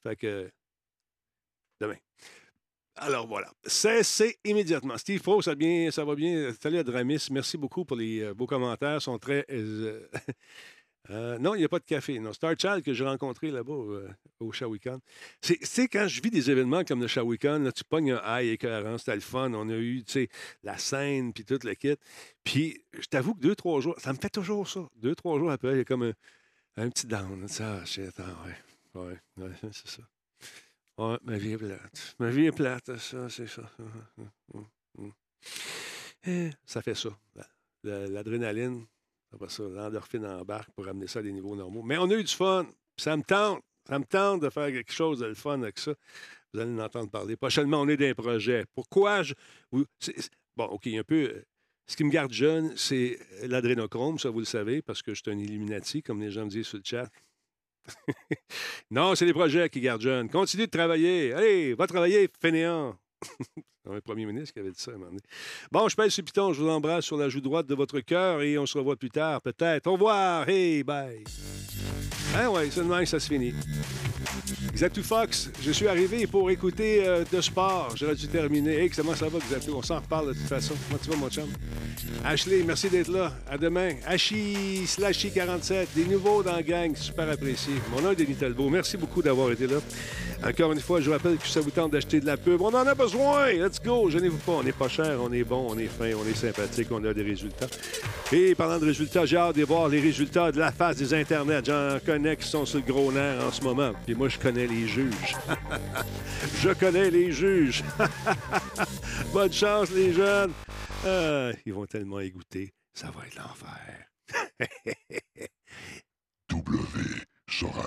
Fait que, demain. Alors voilà, cessez immédiatement. Steve Pro, ça, bien, ça va bien. Salut à Dramis, merci beaucoup pour les euh, beaux commentaires. Ils sont très. euh, euh, non, il n'y a pas de café. Non, Star Child que j'ai rencontré là-bas euh, au Shawikan. C'est quand je vis des événements comme le Shawikan, tu pognes un high écœurant, c'était le fun. On a eu, la scène, puis tout le kit. Puis, je t'avoue que deux, trois jours, ça me fait toujours ça. Deux, trois jours après, il y a comme un, petit down. Ça, shit, ah, ouais, ouais, c'est ça. Ouais, ma vie est plate. Ma vie est plate, ça, c'est ça. Eh, Ça fait ça. La- L'adrénaline, après ça, l'endorphine embarque pour amener ça à des niveaux normaux. Mais on a eu du fun. Ça me tente. Ça me tente de faire quelque chose de fun avec ça. Vous allez en entendre parler. Prochainement, on est d'un projet. Pourquoi je. Bon, OK, un peu. euh, Ce qui me garde jeune, c'est l'adrénochrome, ça vous le savez, parce que je suis un Illuminati, comme les gens me disent sur le chat. non, c'est les projets qui gardent jeunes. Continue de travailler. Allez, va travailler, fainéant. C'est un premier ministre qui avait dit ça à un moment donné. Bon, je pèse ce piton, je vous embrasse sur la joue droite de votre cœur et on se revoit plus tard, peut-être. Au revoir. Hey, bye. Ah ouais, demain, ça se finit. Xatu Fox, je suis arrivé pour écouter euh, de sport. J'aurais dû terminer. Hey, comment ça va, Xatu? On s'en reparle de toute façon. Comment tu vas, mon chum? Ashley, merci d'être là. À demain. Ashi Slashy 47, des nouveaux dans la gang. Super apprécié. Mon nom est Denis Talbot. Merci beaucoup d'avoir été là. Encore une fois, je vous rappelle que ça vous tente d'acheter de la pub. On en a besoin. Let's go. Gênez-vous pas. On n'est pas cher, on est bon, on est fin, on est sympathique, on a des résultats. Et parlant de résultats, j'ai hâte de voir les résultats de la phase des Internets. J'en connais qui sont sur le gros nerf en ce moment. Puis moi, je connais les juges. je connais les juges. Bonne chance, les jeunes. Ah, ils vont tellement égoûter. Ça va être l'enfer. W sera